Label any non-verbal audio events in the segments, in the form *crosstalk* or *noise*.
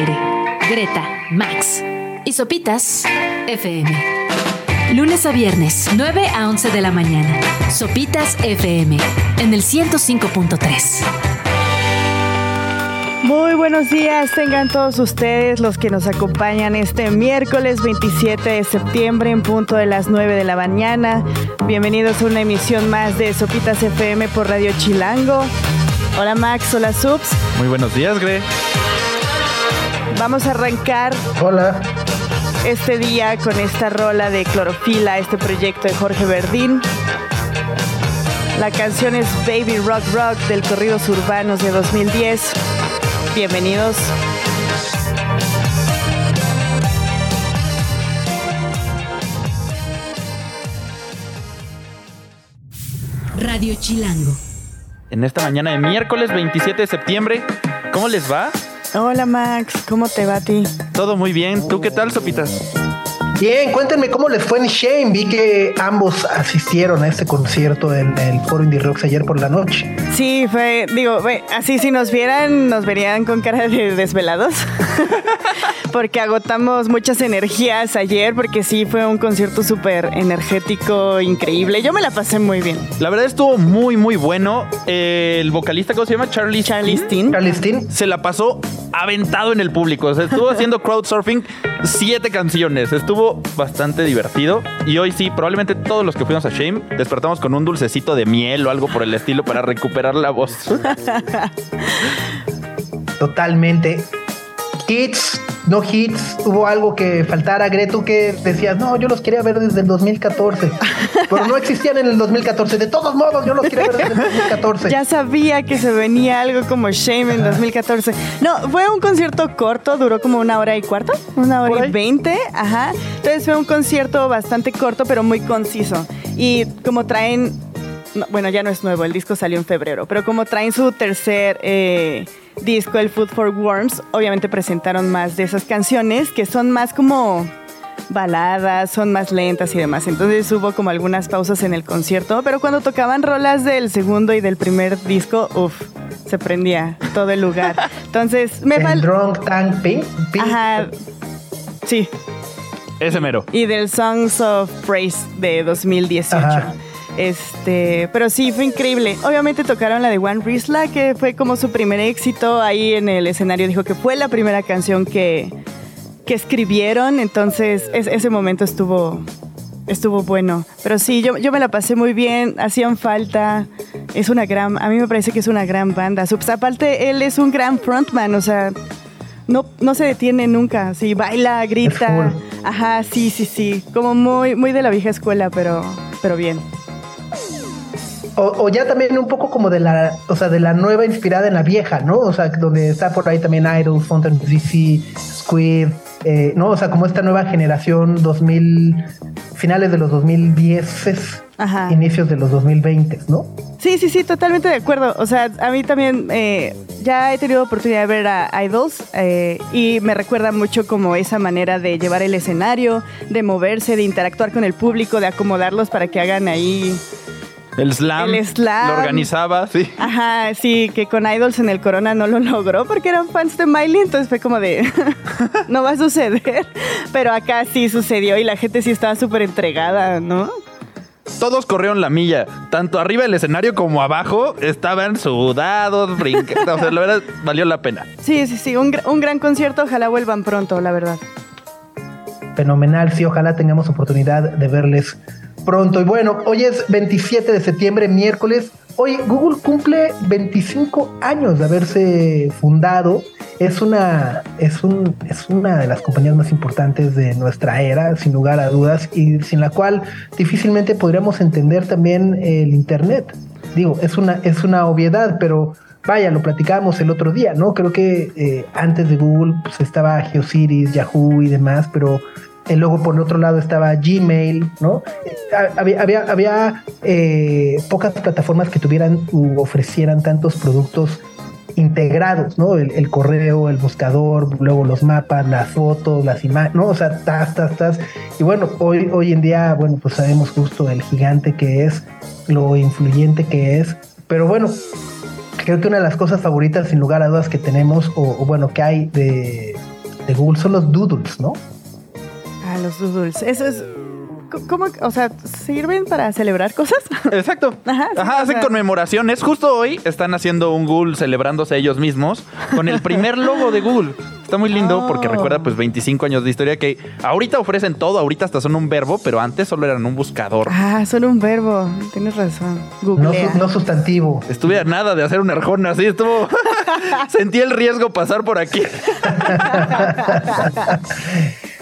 aire. Greta, Max y Sopitas FM. Lunes a viernes, 9 a 11 de la mañana. Sopitas FM en el 105.3. Muy buenos días, tengan todos ustedes los que nos acompañan este miércoles 27 de septiembre en punto de las 9 de la mañana. Bienvenidos a una emisión más de Sopitas FM por Radio Chilango. Hola Max, hola Subs. Muy buenos días, Gre. Vamos a arrancar Hola. este día con esta rola de Clorofila, este proyecto de Jorge Verdín. La canción es Baby Rock Rock del Corridos Urbanos de 2010. Bienvenidos. Radio Chilango. En esta mañana de miércoles 27 de septiembre, ¿cómo les va? Hola Max, ¿cómo te va a ti? Todo muy bien. ¿Tú qué tal, Sopitas? Bien, cuéntenme cómo les fue en Shame. Vi que ambos asistieron a este concierto en el Foro Indie Rocks ayer por la noche. Sí, fue, digo, así si nos vieran, nos verían con cara de desvelados. *laughs* porque agotamos muchas energías ayer, porque sí fue un concierto súper energético, increíble. Yo me la pasé muy bien. La verdad estuvo muy, muy bueno. Eh, el vocalista, ¿cómo se llama? Charlie, Charlie Steen. Charlie Steen. Se la pasó aventado en el público. O sea, estuvo haciendo crowdsurfing siete canciones. Estuvo bastante divertido. Y hoy sí, probablemente todos los que fuimos a Shame despertamos con un dulcecito de miel o algo por el estilo para recuperar la voz. Totalmente. Hits, no hits. Hubo algo que faltara. Gretu que decías, no, yo los quería ver desde el 2014. Pero no existían en el 2014. De todos modos, yo los quería ver desde el 2014. Ya sabía que se venía algo como Shame en 2014. No, fue un concierto corto, duró como una hora y cuarto, una hora y veinte, ajá. Entonces fue un concierto bastante corto, pero muy conciso. Y como traen, no, bueno, ya no es nuevo, el disco salió en febrero, pero como traen su tercer eh, disco, el Food for Worms, obviamente presentaron más de esas canciones que son más como baladas, son más lentas y demás. Entonces hubo como algunas pausas en el concierto, pero cuando tocaban rolas del segundo y del primer disco, uff, se prendía todo el lugar. *laughs* Entonces me El falta... Drunk Tank Pink. Pink. Ajá, sí, Ese mero. y del Songs of Praise de 2018. Ajá. Este, pero sí, fue increíble. Obviamente tocaron la de One Risla, que fue como su primer éxito. Ahí en el escenario dijo que fue la primera canción que, que escribieron. Entonces, es- ese momento estuvo, estuvo bueno. Pero sí, yo, yo me la pasé muy bien. Hacían falta. Es una gran, a mí me parece que es una gran banda. Aparte, él es un gran frontman, o sea, no, no se detiene nunca. Sí, baila, grita. Ajá, sí, sí, sí. Como muy, muy de la vieja escuela, pero, pero bien. O, o ya también un poco como de la, o sea, de la nueva inspirada en la vieja, ¿no? O sea, donde está por ahí también Idol, Fountain DC, Squid, eh, ¿no? O sea, como esta nueva generación 2000, finales de los 2010, Ajá. inicios de los 2020, ¿no? Sí, sí, sí, totalmente de acuerdo. O sea, a mí también eh, ya he tenido oportunidad de ver a Idols eh, y me recuerda mucho como esa manera de llevar el escenario, de moverse, de interactuar con el público, de acomodarlos para que hagan ahí. El slam. El slam. Lo organizaba, sí. Ajá, sí, que con Idols en el Corona no lo logró porque eran fans de Miley, entonces fue como de, *laughs* no va a suceder. Pero acá sí sucedió y la gente sí estaba súper entregada, ¿no? Todos corrieron la milla. Tanto arriba del escenario como abajo estaban sudados, brincando. O sea, la verdad, valió la pena. Sí, sí, sí, un, un gran concierto, ojalá vuelvan pronto, la verdad. Fenomenal, sí, ojalá tengamos oportunidad de verles pronto. Y bueno, hoy es 27 de septiembre, miércoles. Hoy Google cumple 25 años de haberse fundado. Es una, es, un, es una de las compañías más importantes de nuestra era, sin lugar a dudas, y sin la cual difícilmente podríamos entender también el Internet. Digo, es una, es una obviedad, pero vaya, lo platicábamos el otro día, ¿no? Creo que eh, antes de Google pues, estaba GeoCities, Yahoo y demás, pero eh, luego por el otro lado estaba Gmail, ¿no? Había eh, pocas plataformas que tuvieran u ofrecieran tantos productos integrados, ¿no? El, correo, el buscador, luego los mapas, las fotos, las imágenes, ¿no? O sea, tas, tas, tas. Y bueno, hoy, hoy en día, bueno, pues sabemos justo el gigante que es, lo influyente que es, pero bueno, creo que una de las cosas favoritas, sin lugar a dudas, que tenemos, o, bueno, que hay de Google son los doodles, ¿no? Ah, los doodles. Eso es ¿Cómo? O sea, ¿sirven para celebrar cosas? *laughs* Exacto. Ajá, hacen conmemoraciones. Justo hoy están haciendo un Google celebrándose ellos mismos con el primer logo de Google. Está muy lindo *laughs* porque oh. recuerda pues 25 años de historia que ahorita ofrecen todo, ahorita hasta son un verbo, pero antes solo eran un buscador. Ah, solo un verbo. Tienes razón. No, no, sustantivo. Estuve a nada de hacer un arjona así, estuvo... *laughs* Sentí el riesgo pasar por aquí.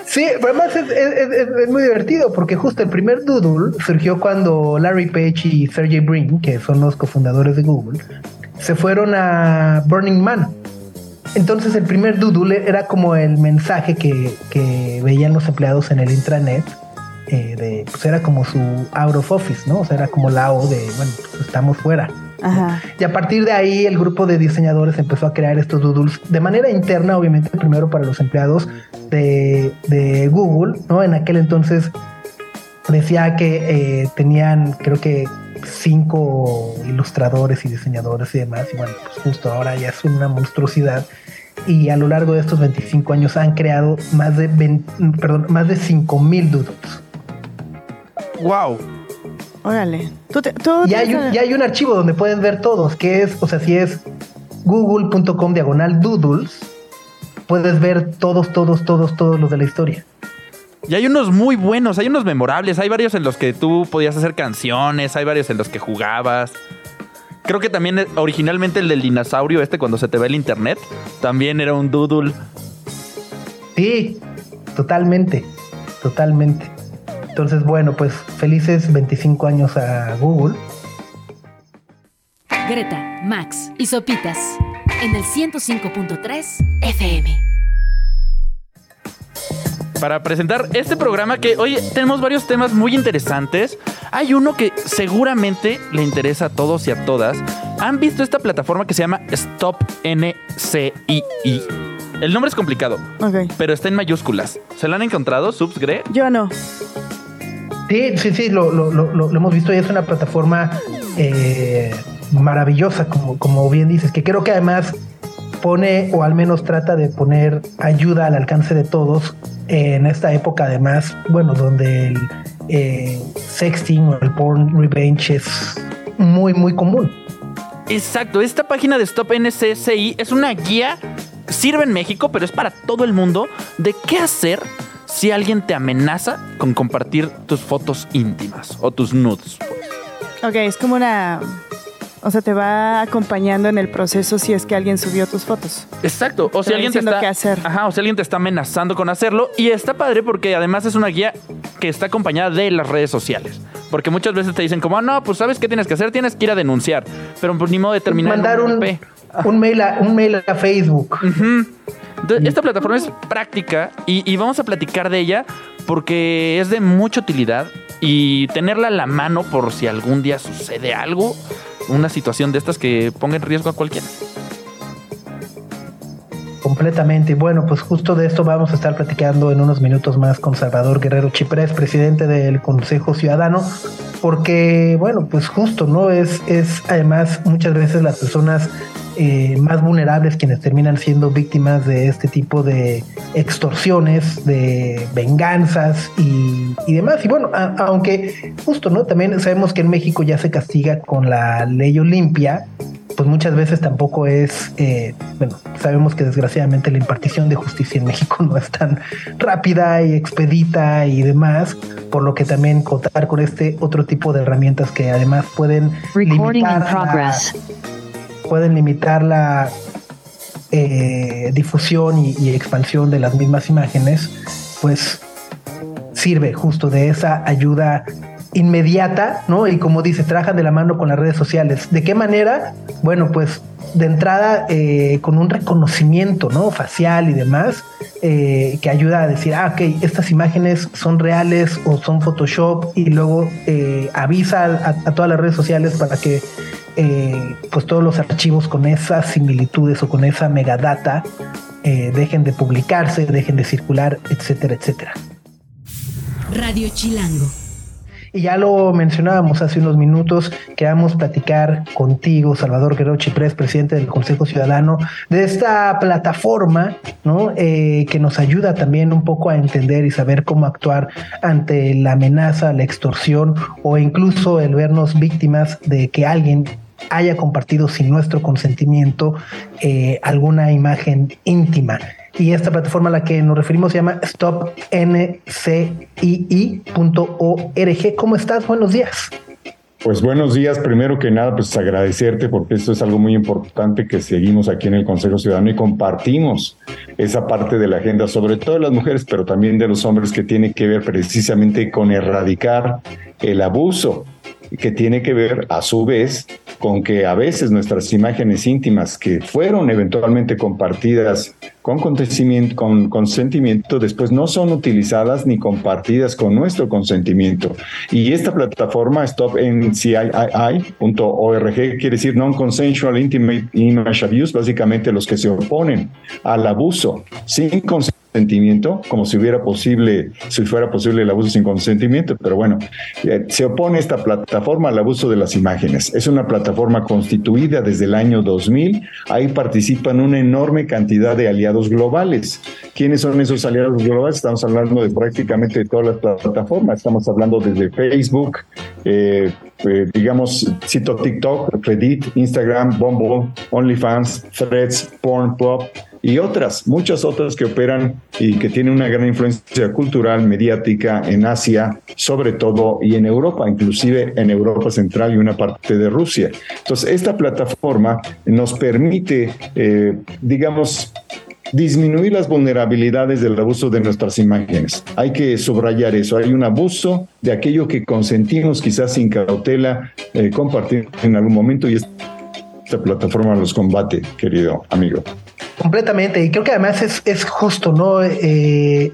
Sí, además es, muy divertido porque justo el primer Doodle surgió cuando Larry Page y Sergey Brin, que son los cofundadores de Google, se fueron a Burning Man. Entonces el primer Doodle era como el mensaje que, que veían los empleados en el intranet. Eh, de, pues era como su out of office, ¿no? O sea, era como la O de, bueno, pues estamos fuera. Y a partir de ahí el grupo de diseñadores empezó a crear estos doodles de manera interna, obviamente primero para los empleados de, Google, ¿no? En aquel entonces decía que eh, tenían, creo que cinco ilustradores y diseñadores y demás, y bueno, pues justo ahora ya es una monstruosidad. Y a lo largo de estos 25 años han creado más de, perdón, más de 5 mil doodles. ¡Wow! Órale. y, hay un, hay un archivo donde pueden ver todos, que es, o sea, si es google.com diagonal doodles, puedes ver todos, todos, todos, todos los de la historia. Y hay unos muy buenos, hay unos memorables, hay varios en los que tú podías hacer canciones, hay varios en los que jugabas. Creo que también eh, originalmente el del dinosaurio este cuando se te ve el internet, también era un doodle. Sí, totalmente, totalmente. Entonces, bueno, pues felices 25 años a Google. Greta, Max y Sopitas en el 105.3 FM. Para presentar este programa que hoy tenemos varios temas muy interesantes. Hay uno que seguramente le interesa a todos y a todas. ¿Han visto esta plataforma que se llama Stop NCII? El nombre es complicado, pero está en mayúsculas. ¿Se la han encontrado, Subs Gre? Yo no. Sí, sí, sí, lo, lo, hemos visto y es una plataforma eh, maravillosa, como, como bien dices, que creo que además pone o al menos trata de poner ayuda al alcance de todos en esta época además, bueno, donde el eh, sexting o el porn revenge es muy, muy común. Exacto, esta página de Stop NCSI es una guía, sirve en México, pero es para todo el mundo, de qué hacer si alguien te amenaza con compartir tus fotos íntimas o tus nudes. Pues. Ok, es como una... O sea, te va acompañando en el proceso si es que alguien subió tus fotos. Exacto. O si alguien te está, hacer. Ajá, o si alguien te está amenazando con hacerlo. Y está padre porque además es una guía que está acompañada de las redes sociales. Porque muchas veces te dicen como, ah, no, pues sabes qué tienes que hacer, tienes que ir a denunciar. Pero pues ni modo de terminar. Mandar un, un, mail a, un mail a Facebook esta plataforma es práctica y, vamos a platicar de ella porque es de mucha utilidad y tenerla a la mano por si algún día sucede algo, una situación de estas que ponga en riesgo a cualquiera. Completamente. Bueno, pues justo de esto vamos a estar platicando en unos minutos más con Salvador Guerrero Chiprés, presidente del Consejo Ciudadano, porque, bueno, pues justo, ¿no? Es, es además muchas veces las personas eh, más vulnerables quienes terminan siendo víctimas de este tipo de extorsiones, de venganzas y, demás. Y bueno, aunque justo, ¿no? También sabemos que en México ya se castiga con la ley Olimpia, pues muchas veces tampoco es, eh, bueno, sabemos que desgraciadamente la impartición de justicia en México *laughs* no es tan rápida y expedita y demás, por lo que también contar con este otro tipo de herramientas que además pueden limitar pueden limitar la eh, difusión y, expansión de las mismas imágenes, pues sirve justo de esa ayuda inmediata, ¿no? Y como dice, trabajan de la mano con las redes sociales. ¿De qué manera? Bueno, pues de entrada eh, con un reconocimiento, ¿no? Facial y demás, eh, que ayuda a decir, ah, ok, estas imágenes son reales o son Photoshop y luego avisa a, todas las redes sociales para que eh, pues todos los archivos con esas similitudes o con esa megadata eh, dejen de publicarse, dejen de circular, etcétera, etcétera. Radio Chilango. Y ya lo mencionábamos hace unos minutos, queramos platicar contigo, Salvador Guerrero Chiprés, presidente del Consejo Ciudadano, de esta plataforma, ¿no? Eh, que nos ayuda también un poco a entender y saber cómo actuar ante la amenaza, la extorsión o incluso el vernos víctimas de que alguien haya compartido sin nuestro consentimiento eh, alguna imagen íntima. Y esta plataforma a la que nos referimos se llama stopncii.org. ¿Cómo estás? Buenos días. Pues buenos días. Primero que nada, pues agradecerte porque esto es algo muy importante que seguimos aquí en el Consejo Ciudadano y compartimos esa parte de la agenda, sobre todo de las mujeres, pero también de los hombres, que tiene que ver precisamente con erradicar el abuso que tiene que ver a su vez con que a veces nuestras imágenes íntimas que fueron eventualmente compartidas con consentimiento, con consentimiento, después no son utilizadas ni compartidas con nuestro consentimiento. Y esta plataforma stopncii.org quiere decir Non-Consensual Intimate Image Abuse, básicamente los que se oponen al abuso sin consentimiento consentimiento, como si hubiera posible, si fuera posible el abuso sin consentimiento, pero bueno, eh, se opone esta plataforma al abuso de las imágenes. Es una plataforma constituida desde el año 2000, ahí participan una enorme cantidad de aliados globales. ¿Quiénes son esos aliados globales? Estamos hablando de prácticamente todas las plataformas, estamos hablando desde Facebook, eh, eh, digamos, cito TikTok, Reddit, Instagram, Bumble, OnlyFans, Threads, Pornhub, y otras, muchas otras que operan y que tienen una gran influencia cultural, mediática en Asia, sobre todo, y en Europa, inclusive en Europa Central y una parte de Rusia. Entonces, esta plataforma nos permite, eh, digamos, disminuir las vulnerabilidades del abuso de nuestras imágenes. Hay que subrayar eso. Hay un abuso de aquello que consentimos quizás sin cautela eh, compartir en algún momento y esta plataforma los combate, querido amigo. Completamente, y creo que además es, es justo, ¿no? Eh,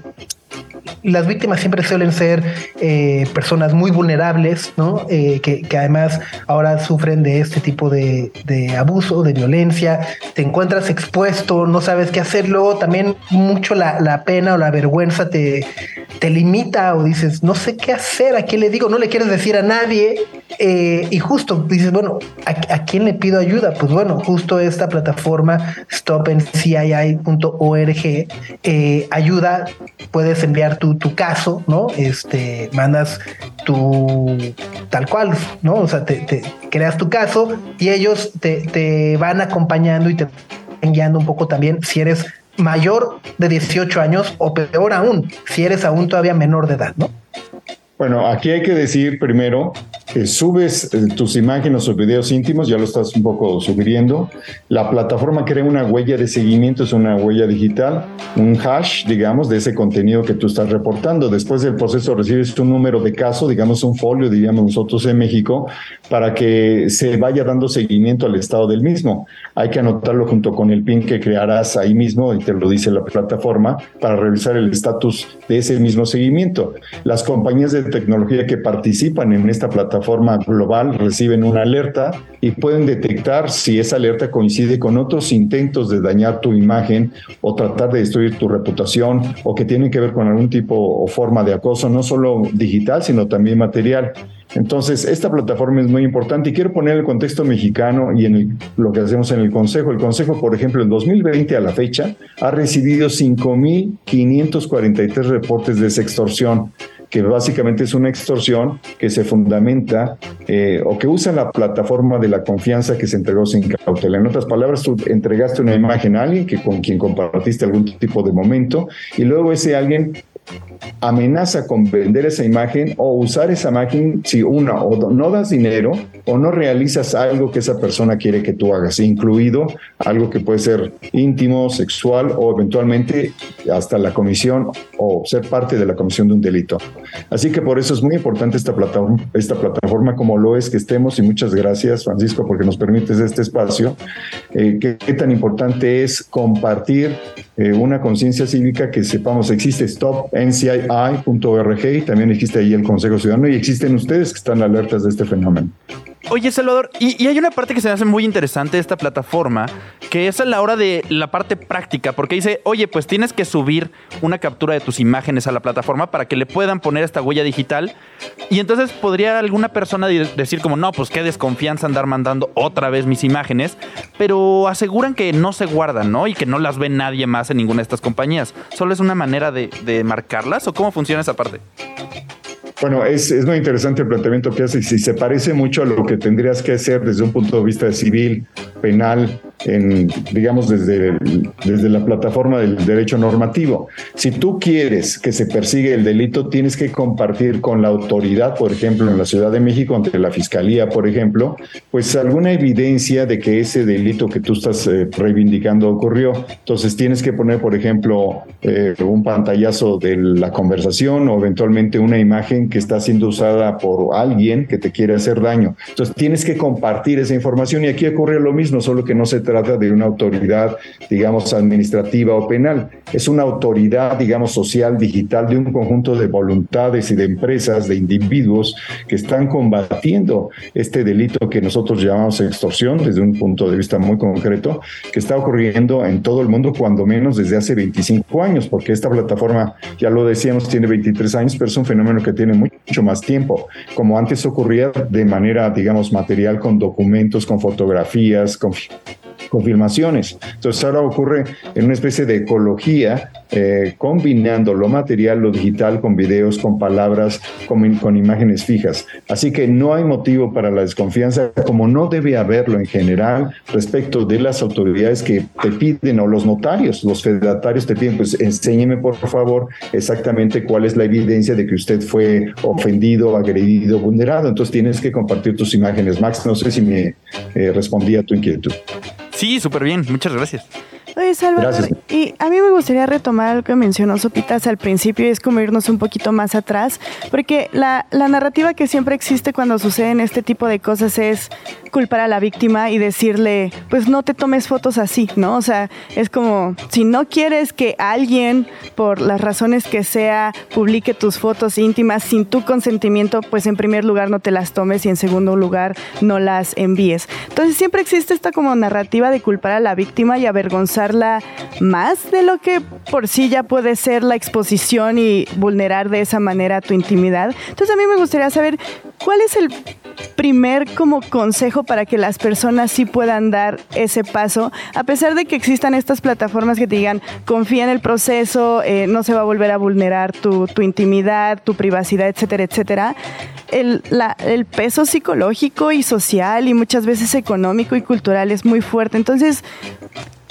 las víctimas siempre suelen ser eh, personas muy vulnerables, ¿no? Eh, que, además ahora sufren de este tipo de, abuso, de violencia. Te encuentras expuesto, no sabes qué hacerlo. También mucho la, pena o la vergüenza te, te limita o dices, no sé qué hacer, a quién le digo, no le quieres decir a nadie. Eh, y justo dices, bueno, ¿a, quién le pido ayuda? Pues bueno, justo esta plataforma stopencii.org ayuda, puedes enviar tu, tu, caso, ¿no? Este, mandas tu tal cual, ¿no? O sea, te, creas tu caso y ellos te, te van acompañando y te van guiando un poco también si eres mayor de 18 años o peor aún, si eres aún todavía menor de edad, ¿no? Bueno, aquí hay que decir primero que subes eh, tus imágenes o videos íntimos, ya lo estás un poco sugiriendo. La plataforma crea una huella de seguimiento, es una huella digital, un hash, digamos, de ese contenido que tú estás reportando. Después del proceso recibes un número de caso, digamos un folio, diríamos nosotros en México, para que se vaya dando seguimiento al estado del mismo. Hay que anotarlo junto con el PIN que crearás ahí mismo, y te lo dice la plataforma, para revisar el estatus de ese mismo seguimiento. Las compañías de tecnología que participan en esta plataforma global reciben una alerta y pueden detectar si esa alerta coincide con otros intentos de dañar tu imagen o tratar de destruir tu reputación o que tienen que ver con algún tipo o forma de acoso, no solo digital, sino también material. Entonces, esta plataforma es muy importante y quiero poner el contexto mexicano y en lo que hacemos en el Consejo. El Consejo, por ejemplo, en 2020 a la fecha, ha recibido 5.543 reportes de extorsión que básicamente es una extorsión que se fundamenta eh, o que usa la plataforma de la confianza que se entregó sin cautela. En otras palabras, tú entregaste una imagen a alguien que con quien compartiste algún tipo de momento y luego ese alguien amenaza con vender esa imagen o usar esa imagen si una o no das dinero o no realizas algo que esa persona quiere que tú hagas, incluido algo que puede ser íntimo, sexual o eventualmente hasta la comisión o ser parte de la comisión de un delito. Así que por eso es muy importante esta plataforma, esta plataforma como lo es que estemos y muchas gracias Francisco porque nos permites este espacio. Eh, qué tan importante es compartir eh, una conciencia cívica que sepamos existe Stop NCI.org y también existe ahí el Consejo Ciudadano y existen ustedes que están alertas de este fenómeno. Oye, Salvador, y, hay una parte que se me hace muy interesante de esta plataforma, que es a la hora de la parte práctica, porque dice, oye, pues tienes que subir una captura de tus imágenes a la plataforma para que le puedan poner esta huella digital. Y entonces podría alguna persona decir como, no, pues qué desconfianza andar mandando otra vez mis imágenes, pero aseguran que no se guardan, ¿no? Y que no las ve nadie más en ninguna de estas compañías. ¿Solo es una manera de, de marcarlas o cómo funciona esa parte? Bueno, es, es, muy interesante el planteamiento que haces y se parece mucho a lo que tendrías que hacer desde un punto de vista civil, penal, en, digamos, desde, desde la plataforma del derecho normativo. Si tú quieres que se persiga el delito, tienes que compartir con la autoridad, por ejemplo, en la Ciudad de México, ante la Fiscalía, por ejemplo, pues alguna evidencia de que ese delito que tú estás eh, reivindicando ocurrió. Entonces tienes que poner, por ejemplo, eh, un pantallazo de la conversación o eventualmente una imagen que está siendo usada por alguien que te quiere hacer daño. Entonces tienes que compartir esa información y aquí ocurre lo mismo, solo que no se trata de una autoridad, digamos, administrativa o penal. Es una autoridad, digamos, social, digital, de un conjunto de voluntades y de empresas, de individuos que están combatiendo este delito que nosotros llamamos extorsión desde un punto de vista muy concreto, que está ocurriendo en todo el mundo, cuando menos desde hace 25 años, porque esta plataforma, ya lo decíamos, tiene 23 años, pero es un fenómeno que tiene mucho más tiempo, como antes ocurría de manera, digamos, material con documentos, con fotografías, con confirmaciones. Entonces ahora ocurre en una especie de ecología, eh, combinando lo material, lo digital, con videos, con palabras, con, imágenes fijas. Así que no hay motivo para la desconfianza, como no debe haberlo en general respecto de las autoridades que te piden o los notarios, los fedatarios te piden, pues enséñeme por favor exactamente cuál es la evidencia de que usted fue ofendido, agredido, vulnerado. Entonces tienes que compartir tus imágenes. Max, no sé si me eh, respondí a tu inquietud. Sí, súper bien. Muchas gracias. Oye, Salvador, y a mí me gustaría retomar algo que mencionó Sopitas al principio y es como irnos un poquito más atrás, porque la, la narrativa que siempre existe cuando suceden este tipo de cosas es culpar a la víctima y decirle, pues no te tomes fotos así, ¿no? O sea, es como, si no quieres que alguien, por las razones que sea, publique tus fotos íntimas sin tu consentimiento, pues en primer lugar no te las tomes y en segundo lugar no las envíes. Entonces siempre existe esta como narrativa de culpar a la víctima y avergonzarla más de lo que por sí ya puede ser la exposición y vulnerar de esa manera tu intimidad. Entonces a mí me gustaría saber cuál es el primer como consejo para que las personas sí puedan dar ese paso, a pesar de que existan estas plataformas que te digan, confía en el proceso, eh, no se va a volver a vulnerar tu, tu intimidad, tu privacidad, etcétera, etcétera. El, la, el, peso psicológico y social y muchas veces económico y cultural es muy fuerte. Entonces,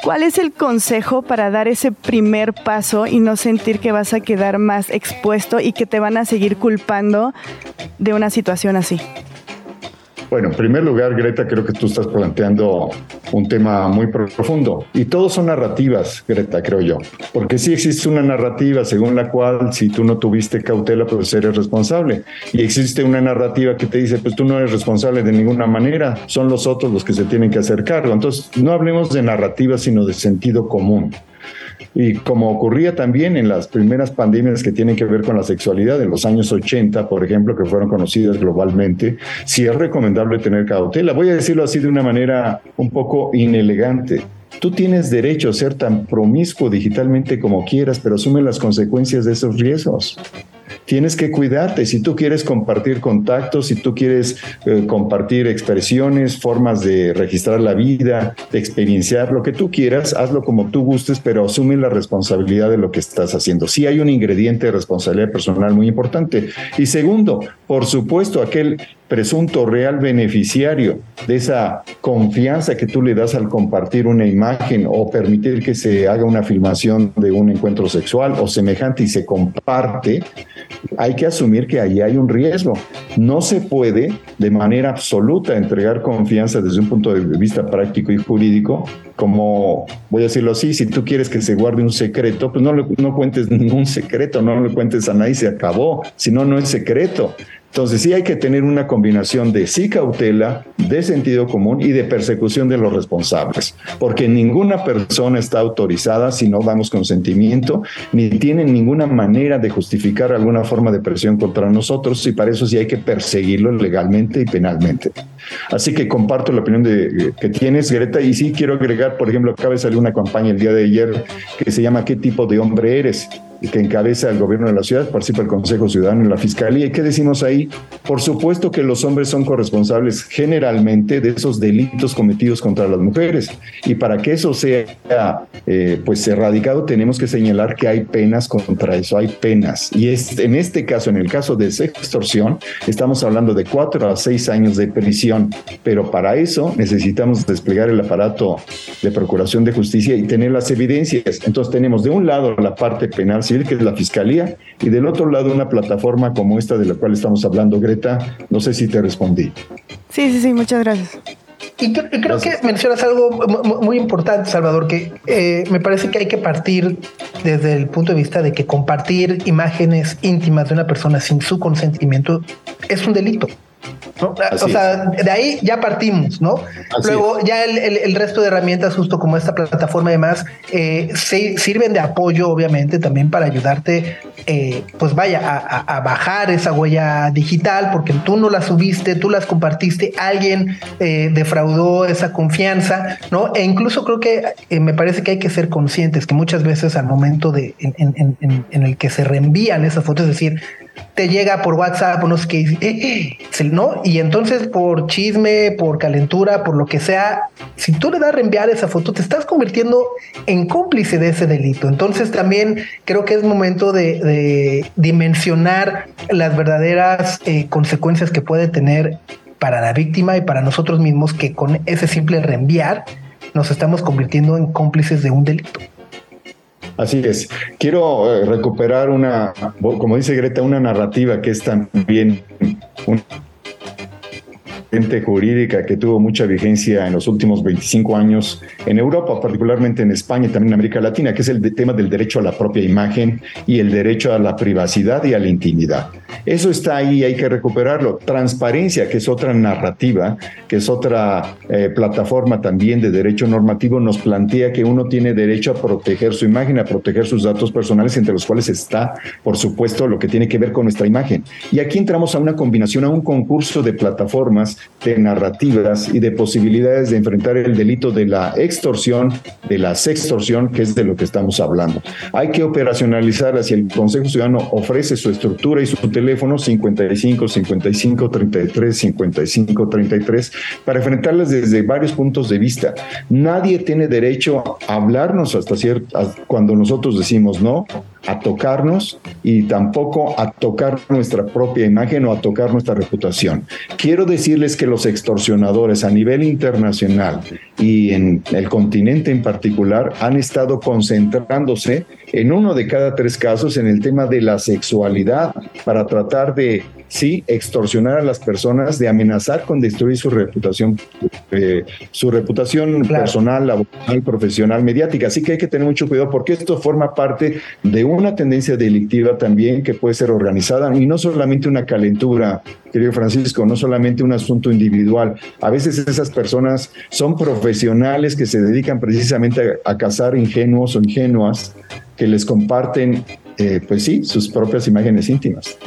¿cuál es el consejo para dar ese primer paso y no sentir que vas a quedar más expuesto y que te van a seguir culpando de una situación así? Bueno, en primer lugar, Greta, creo que tú estás planteando un tema muy profundo. Y todos son narrativas, Greta, creo yo. Porque sí existe una narrativa según la cual si tú no tuviste cautela, pues eres responsable. Y existe una narrativa que te dice, pues tú no eres responsable de ninguna manera, son los otros los que se tienen que hacer. Entonces, no hablemos de narrativa, sino de sentido común. Y como ocurría también en las primeras pandemias que tienen que ver con la sexualidad en los años 80, por ejemplo, que fueron conocidas globalmente, sí es recomendable tener cautela. Voy a decirlo así de una manera un poco inelegante. Tú tienes derecho a ser tan promiscuo digitalmente como quieras, pero asume las consecuencias de esos riesgos tienes que cuidarte. Si tú quieres compartir contactos, si tú quieres eh, compartir expresiones, formas de registrar la vida, de experienciar lo que tú quieras, hazlo como tú gustes, pero asume la responsabilidad de lo que estás haciendo. Sí hay un ingrediente de responsabilidad personal muy importante. Y segundo, por supuesto, aquel presunto real beneficiario de esa confianza que tú le das al compartir una imagen o permitir que se haga una filmación de un encuentro sexual o semejante y se comparte, hay que asumir que ahí hay un riesgo. No se puede de manera absoluta entregar confianza desde un punto de vista práctico y jurídico, como voy a decirlo así, si tú quieres que se guarde un secreto, pues no, no cuentes ningún secreto, no le cuentes a nadie, se acabó, si no, no es secreto Entonces sí hay que tener una combinación de sí cautela, de sentido común y de persecución de los responsables, porque ninguna persona está autorizada si no damos consentimiento, ni tienen ninguna manera de justificar alguna forma de presión contra nosotros y para eso sí hay que perseguirlo legalmente y penalmente. Así que comparto la opinión de, que tienes, Greta, y sí quiero agregar, por ejemplo, acaba de salir una campaña el día de ayer que se llama ¿Qué tipo de hombre eres? Que encabeza el gobierno de la ciudad, participa el Consejo Ciudadano y la Fiscalía. ¿Y qué decimos ahí? Por supuesto que los hombres son corresponsables generalmente de esos delitos cometidos contra las mujeres. Y para que eso sea eh, pues erradicado, tenemos que señalar que hay penas contra eso, hay penas. Y es, en este caso, en el caso de extorsión, estamos hablando de cuatro a seis años de prisión. Pero para eso necesitamos desplegar el aparato de procuración de justicia y tener las evidencias. Entonces tenemos de un lado la parte penal que es la Fiscalía, y del otro lado una plataforma como esta de la cual estamos hablando, Greta. No sé si te respondí. Sí, sí, sí, muchas gracias. Y creo, que mencionas algo muy importante, Salvador, que eh, me parece que hay que partir desde el punto de vista de que compartir imágenes íntimas de una persona sin su consentimiento es un delito. O sea, de ahí ya partimos, ¿no? Luego ya el, resto de herramientas, justo como esta plataforma y demás, eh, sirven de apoyo, obviamente, también para ayudarte, eh, pues vaya, a, bajar esa huella digital, porque tú no la subiste, tú las compartiste, alguien eh, defraudó esa confianza, ¿no? E incluso creo que me parece que hay que ser conscientes que muchas veces al momento de en, en el que se reenvían esas fotos, es decir, te llega por WhatsApp o no sé qué, eh, eh, ¿no? Y entonces por chisme, por calentura, por lo que sea, si tú le das a reenviar esa foto, te estás convirtiendo en cómplice de ese delito. Entonces también creo que es momento de, dimensionar las verdaderas eh, consecuencias que puede tener para la víctima y para nosotros mismos que con ese simple reenviar nos estamos convirtiendo en cómplices de un delito. Así es. Quiero eh, recuperar una, como dice Greta, una narrativa que es también un jurídica que tuvo mucha vigencia en los últimos 25 años en Europa, particularmente en España y también en América Latina, que es el tema del derecho a la propia imagen y el derecho a la privacidad y a la intimidad. Eso está ahí, hay que recuperarlo. Transparencia, que es otra narrativa, que es otra eh, plataforma también de derecho normativo, nos plantea que uno tiene derecho a proteger su imagen, a proteger sus datos personales, entre los cuales está, por supuesto, lo que tiene que ver con nuestra imagen. Y aquí entramos a una combinación, a un concurso de plataformas de narrativas y de posibilidades de enfrentar el delito de la extorsión, de la sextorsión, que es de lo que estamos hablando. Hay que operacionalizar hacia el Consejo Ciudadano ofrece su estructura y su teléfono 55 55 33 55 33 para enfrentarlas desde varios puntos de vista. Nadie tiene derecho a hablarnos hasta cierto cuando nosotros decimos no a tocarnos y tampoco a tocar nuestra propia imagen o a tocar nuestra reputación. Quiero decirles que los extorsionadores a nivel internacional y en el continente en particular han estado concentrándose en uno de cada tres casos en el tema de la sexualidad para tratar de, sí, extorsionar a las personas, de amenazar con destruir su reputación, eh, su reputación personal, laboral, profesional, mediática. Así que hay que tener mucho cuidado porque esto forma parte de una tendencia delictiva también que puede ser organizada y no solamente una calentura, querido Francisco, no solamente un asunto individual. A veces esas personas son profesionales que se dedican precisamente a, cazar ingenuos o ingenuas que les comparten, eh, pues sí, sus propias imágenes íntimas.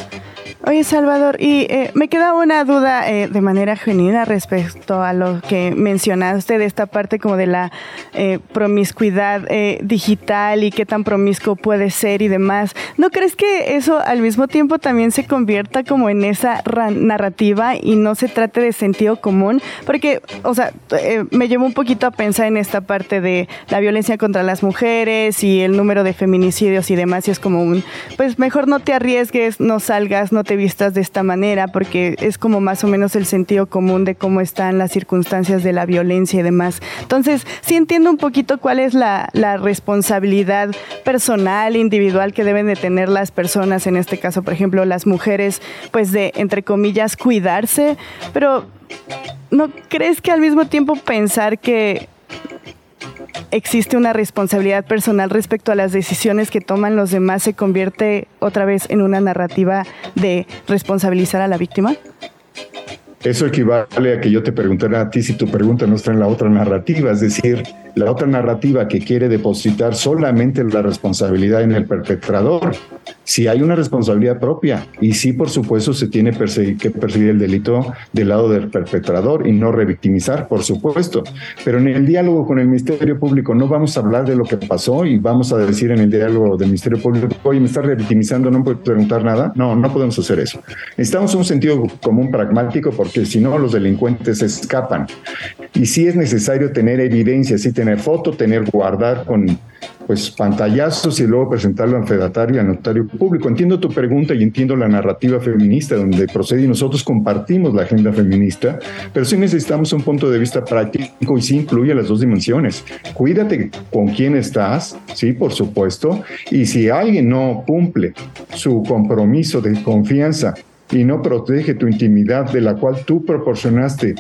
Oye, Salvador, y eh, me queda una duda eh, de manera genuina respecto a lo que mencionaste de esta parte como de la eh, promiscuidad digital y qué tan promiscuo puede ser y demás. ¿No crees que eso al mismo tiempo también se convierta como en esa narrativa y no se trate de sentido común? Porque, o sea, me llevo un poquito a pensar en esta parte de la violencia contra las mujeres y el número de feminicidios y demás, y es como un, pues mejor no te arriesgues, no salgas, no te vistas de esta manera, porque es como más o menos el sentido común de cómo están las circunstancias de la violencia y demás. Entonces, sí entiendo un poquito cuál es la, responsabilidad personal, individual que deben de tener las personas, en este caso, por ejemplo, las mujeres, pues de, entre comillas, cuidarse, pero ¿no crees que al mismo tiempo pensar que existe una responsabilidad personal respecto a las decisiones que toman los demás, se convierte otra vez en una narrativa de responsabilizar a la víctima? Eso equivale a que yo te preguntara a ti si tu pregunta no está en la otra narrativa, es decir, la otra narrativa que quiere depositar solamente la responsabilidad en el perpetrador. Si hay una responsabilidad propia y sí, por supuesto, se tiene que perseguir el delito del lado del perpetrador y no revictimizar, por supuesto. Pero en el diálogo con el Ministerio Público no vamos a hablar de lo que pasó y vamos a decir en el diálogo del Ministerio Público, oye, me estás revictimizando, no puedo preguntar nada. No, no podemos hacer eso. Necesitamos un sentido común pragmático porque si no, los delincuentes escapan. Y sí es necesario tener evidencia, sí tener foto, tener guardar con pues pantallazos y luego presentarlo al fedatario y al notario público. Entiendo tu pregunta y entiendo la narrativa feminista donde procede y nosotros compartimos la agenda feminista, pero sí necesitamos un punto de vista práctico y sí incluye las dos dimensiones. Cuídate con quién estás, sí, por supuesto, y si alguien no cumple su compromiso de confianza y no protege tu intimidad de la cual tú proporcionaste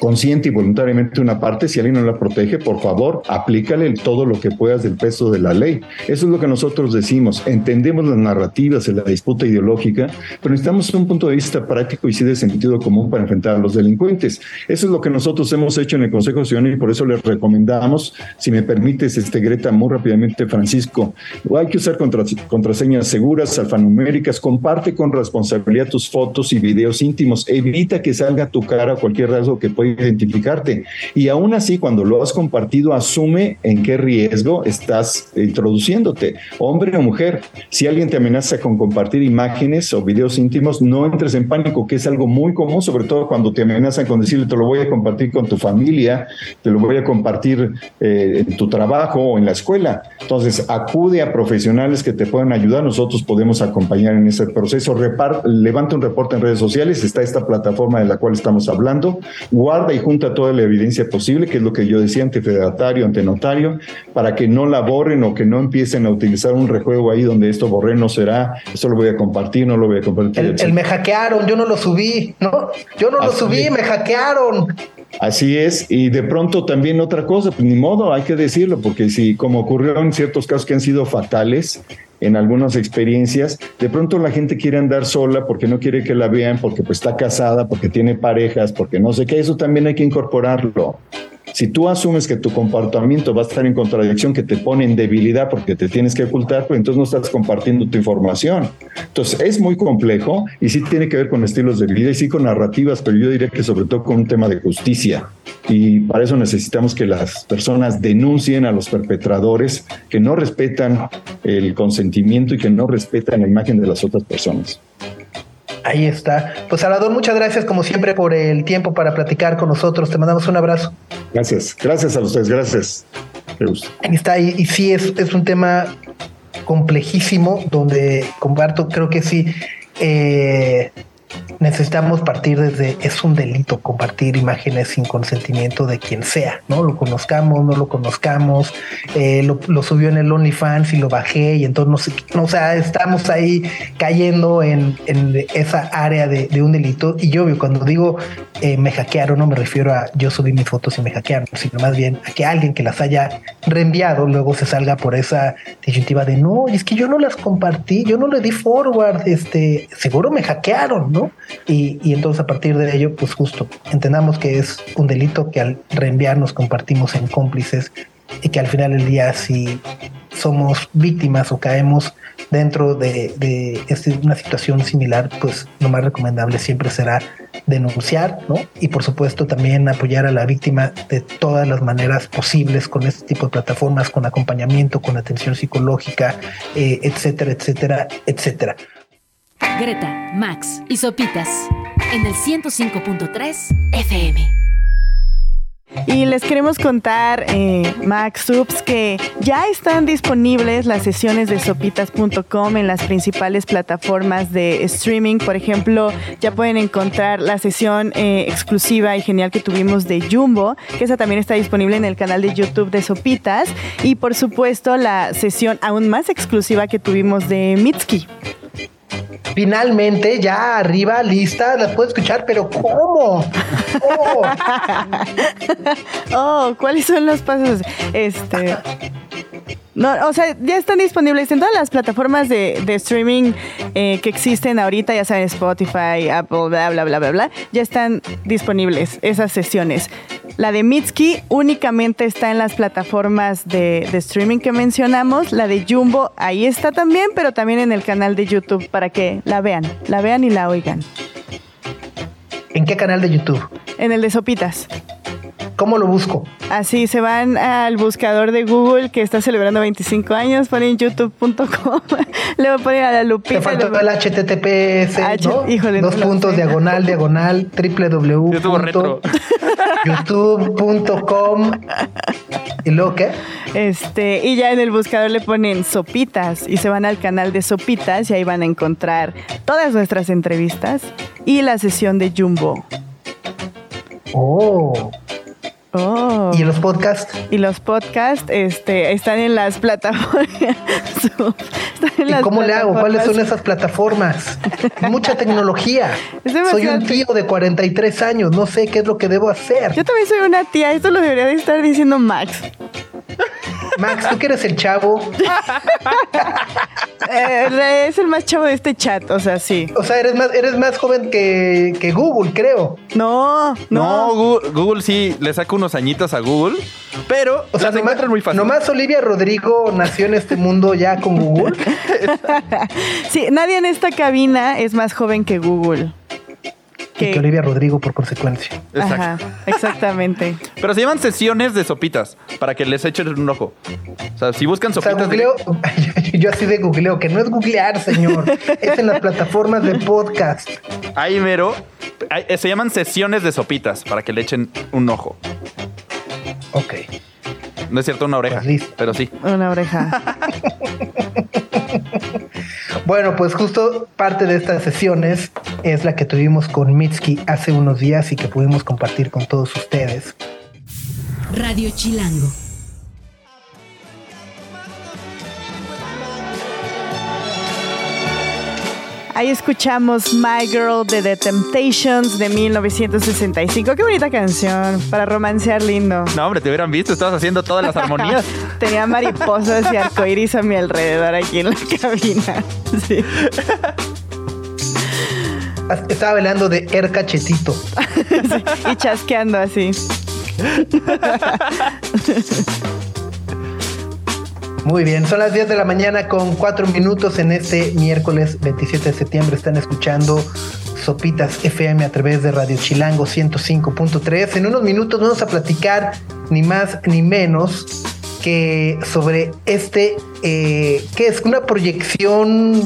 consciente y voluntariamente una parte, si alguien no la protege, por favor, aplícale todo lo que puedas del peso de la ley. Eso es lo que nosotros decimos. Entendemos las narrativas en la disputa ideológica, pero necesitamos un punto de vista práctico y sí de sentido común para enfrentar a los delincuentes. Eso es lo que nosotros hemos hecho en el Consejo Nacional y por eso les recomendamos, si me permites, este Greta, muy rápidamente, Francisco, hay que usar contraseñas seguras, alfanuméricas, comparte con responsabilidad tus fotos y videos íntimos, evita que salga tu cara cualquier rasgo que pueda identificarte. Y aún así, cuando lo has compartido, asume en qué riesgo estás introduciéndote, hombre o mujer. Si alguien te amenaza con compartir imágenes o videos íntimos, no entres en pánico, que es algo muy común, sobre todo cuando te amenazan con decirle, te lo voy a compartir con tu familia, te lo voy a compartir eh, en tu trabajo o en la escuela. Entonces, acude a profesionales que te puedan ayudar. Nosotros podemos acompañar en ese proceso. levanta un reporte en redes sociales. Está esta plataforma de la cual estamos hablando. Guarda y junta toda la evidencia posible, que es lo que yo decía ante fedatario, ante notario, para que no la borren o que no empiecen a utilizar un rejuego ahí donde esto borré no será, esto lo voy a compartir, no lo voy a compartir. El, me hackearon, yo no lo subí, ¿no? Yo no lo subí, me hackearon. Así es, y de pronto también otra cosa, pues ni modo, hay que decirlo, porque si como ocurrió en ciertos casos que han sido fatales, en algunas experiencias, de pronto la gente quiere andar sola porque no quiere que la vean, porque pues está casada, porque tiene parejas, porque no sé qué, eso también hay que incorporarlo. Si tú asumes que tu comportamiento va a estar en contradicción, que te pone en debilidad porque te tienes que ocultar, pues entonces no estás compartiendo tu información. Entonces es muy complejo y sí tiene que ver con estilos de vida y sí con narrativas, pero yo diría que sobre todo con un tema de justicia. Y para eso necesitamos que las personas denuncien a los perpetradores que no respetan el consentimiento y que no respetan la imagen de las otras personas. Ahí está. Pues Salvador, muchas gracias como siempre por el tiempo para platicar con nosotros. Te mandamos un abrazo. Gracias, gracias a ustedes, gracias. Ahí está, y, y sí es, es un tema complejísimo donde comparto, creo que sí. Eh, necesitamos partir desde es un delito compartir imágenes sin consentimiento de quien sea, ¿no? Lo conozcamos, no lo conozcamos, eh, lo, subió en el OnlyFans y lo bajé y entonces, no, o sea, estamos ahí cayendo en, esa área de, un delito y yo cuando digo eh, me hackearon, no me refiero a yo subí mis fotos y me hackearon, sino más bien a que alguien que las haya reenviado luego se salga por esa disyuntiva de no, es que yo no las compartí, yo no le di forward, este, seguro me hackearon, ¿no? Y, entonces a partir de ello, pues justo entendamos que es un delito que al reenviarnos compartimos en cómplices y que al final del día si somos víctimas o caemos dentro de, este, una situación similar, pues lo más recomendable siempre será denunciar, ¿no? Y por supuesto también apoyar a la víctima de todas las maneras posibles con este tipo de plataformas, con acompañamiento, con atención psicológica, eh, etcétera, etcétera, etcétera. Greta, Max y Sopitas en el 105.3 FM. Y les queremos contar, eh, Max Subs, que ya están disponibles las sesiones de sopitas.com en las principales plataformas de streaming. Por ejemplo, ya pueden encontrar la sesión eh, exclusiva y genial que tuvimos de Jumbo, que esa también está disponible en el canal de YouTube de Sopitas. Y por supuesto, la sesión aún más exclusiva que tuvimos de Mitski. Finalmente, ya arriba, lista, las puedo escuchar, pero ¿cómo? Oh. *laughs* oh, ¿cuáles son los pasos? Este. No, o sea, ya están disponibles en todas las plataformas de, streaming eh, que existen ahorita, ya saben, Spotify, Apple, bla, bla, bla, bla, bla. Ya están disponibles esas sesiones. La de Mitski únicamente está en las plataformas de, de, streaming que mencionamos. La de Jumbo ahí está también, pero también en el canal de YouTube para que la vean, la vean y la oigan. ¿En qué canal de YouTube? En el de Sopitas. ¿Cómo lo busco? Así se van al buscador de Google que está celebrando 25 años, ponen youtube.com, luego *laughs* ponen a la lupita. Te faltó el HTTPS, ¿no? Híjole, Dos puntos, diagonal, diagonal, www.youtube.com *laughs* ¿Y luego qué? Este, y ya en el buscador le ponen sopitas y se van al canal de sopitas y ahí van a encontrar todas nuestras entrevistas y la sesión de Jumbo. Oh. Oh. ¿Y los podcasts? Y los podcasts este, están en las plataformas. *laughs* ¿Y cómo le hago? ¿Cuáles son esas plataformas? Mucha tecnología. *laughs* Soy un tío de 43 años, no sé qué es lo que debo hacer. Yo también soy una tía, esto lo debería de estar diciendo Max. Max, tú que eres el chavo. *laughs* Eh, es el más chavo de este chat, o sea, sí. O sea, eres más, eres más joven que, Google, creo. No, no. Google, sí le saca unos añitos a Google, pero o sea, nomás, muy fácil. Nomás Olivia Rodrigo nació en este mundo ya con Google. *laughs* sí, nadie en esta cabina es más joven que Google que Olivia Rodrigo por consecuencia. Ajá, exactamente. *laughs* Pero se llaman sesiones de sopitas para que les echen un ojo. O sea, si buscan sopitas. *laughs* yo así de googleo, que no es googlear, señor. *laughs* es en las plataformas de podcast. Ahí mero. se llaman sesiones de sopitas para que le echen un ojo. Ok. No es cierto, una oreja. Pues pero sí. Una oreja. Bueno, pues justo parte de estas sesiones es la que tuvimos con Mitski hace unos días y que pudimos compartir con todos ustedes. Radio Chilango. Ahí escuchamos My Girl de The Temptations de 1965. Qué bonita canción para romancear lindo. No, hombre, te hubieran visto, estabas haciendo todas las armonías. *laughs* Tenía mariposas y arcoíris a mi alrededor aquí en la cabina. *laughs* Sí. Estaba hablando de Er Cachetito. *laughs* y chasqueando así. Muy bien, son las 10 de la mañana con 4 minutos en este miércoles 27 de septiembre. Están escuchando Sopitas FM a través de Radio Chilango 105.3. En unos minutos vamos a platicar ni más ni menos que sobre este, eh, que es una proyección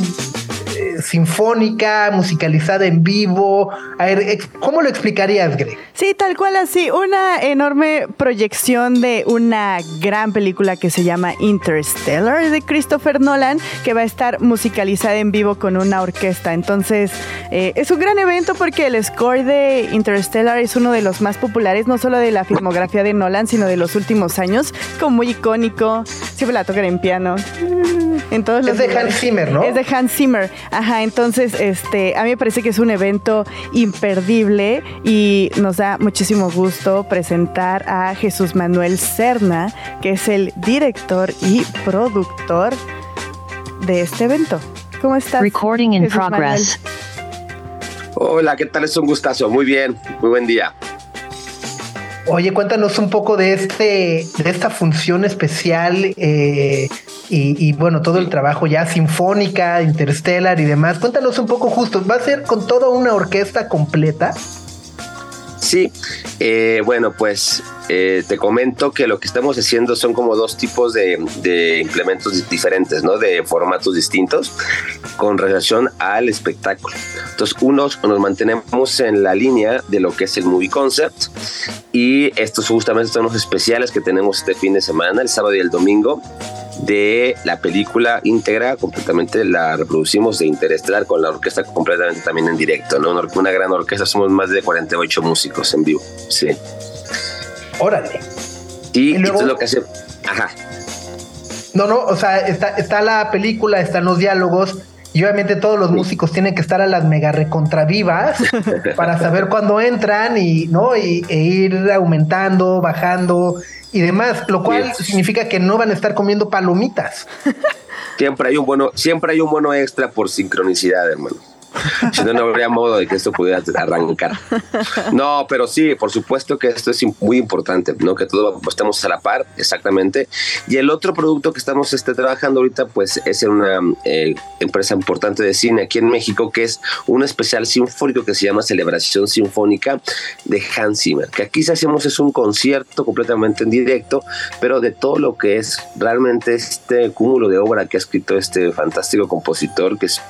sinfónica, musicalizada en vivo. A ver, ¿cómo lo explicarías, Greg? Sí, tal cual así, una enorme proyección de una gran película que se llama Interstellar de Christopher Nolan, que va a estar musicalizada en vivo con una orquesta. Entonces, eh, es un gran evento porque el score de Interstellar es uno de los más populares, no solo de la filmografía de Nolan, sino de los últimos años, como muy icónico. Siempre la tocan en piano. En todos es de Hans Zimmer, ¿no? Es de Hans Zimmer. Ajá, entonces, este, a mí me parece que es un evento imperdible y nos da muchísimo gusto presentar a Jesús Manuel Serna, que es el director y productor de este evento. ¿Cómo estás? Recording in progress. Hola, ¿qué tal? Es un gustazo. Muy bien, muy buen día. Oye, cuéntanos un poco de este, de esta función especial eh, y, bueno, todo el trabajo ya sinfónica, interstellar y demás. Cuéntanos un poco justo, ¿va a ser con toda una orquesta completa? Sí, eh, bueno, pues eh, te comento que lo que estamos haciendo son como dos tipos de, implementos diferentes, ¿no? De formatos distintos con relación al espectáculo. Entonces, unos nos mantenemos en la línea de lo que es el movie concept y estos justamente son los especiales que tenemos este fin de semana, el sábado y el domingo, de la película íntegra, completamente la reproducimos de Interestelar con la orquesta completamente también en directo, ¿no? Una, gran orquesta, somos más de 48 músicos en vivo, sí. Órale. Y, esto es lo que hace... Ajá. No, no, o sea, está, está la película, están los diálogos y obviamente todos los músicos tienen que estar a las mega recontravivas *laughs* para saber cuándo entran y, ¿no? Y, e ir aumentando, bajando y demás, lo cual significa que no van a estar comiendo palomitas. *laughs* Siempre hay un bueno, siempre hay un bueno extra por sincronicidad, hermano si no, no habría modo de que esto pudiera arrancar. No, pero sí, por supuesto que esto es muy importante, ¿no? Que todos estemos a la par, exactamente. Y el otro producto que estamos este, trabajando ahorita, pues es en una eh, empresa importante de cine aquí en México, que es un especial sinfónico que se llama Celebración Sinfónica de Hans Zimmer. Que aquí si hacemos es un concierto completamente en directo, pero de todo lo que es realmente este cúmulo de obra que ha escrito este fantástico compositor, que es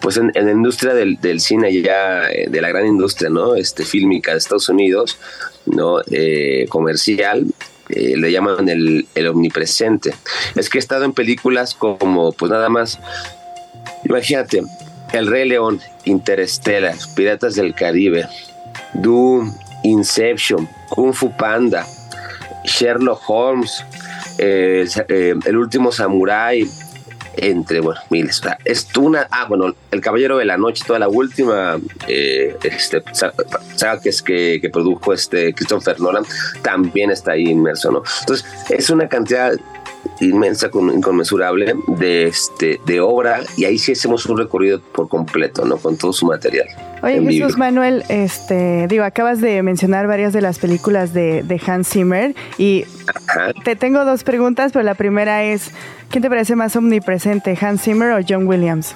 pues en la industria del, cine ya, eh, de la gran industria, ¿no? Este, fílmica de Estados Unidos, ¿no? Eh, comercial, eh, le llaman el, omnipresente. Es que he estado en películas como, pues nada más, imagínate, El Rey León, Interstellar, Piratas del Caribe, Doom, Inception, Kung Fu Panda, Sherlock Holmes, El último Samurai, entre, bueno, miles. O es una, ah, bueno, El Caballero de la Noche, toda la última eh, este, saga que, es, que, que, produjo este Christopher Nolan, también está ahí inmerso, ¿no? Entonces, es una cantidad inmensa, inconmensurable de, este, de obra y ahí sí hacemos un recorrido por completo, ¿no? Con todo su material. Oye, Jesús Manuel, este, digo, acabas de mencionar varias de las películas de, de Hans Zimmer y te tengo dos preguntas, pero la primera es, ¿quién te parece más omnipresente, Hans Zimmer o John Williams?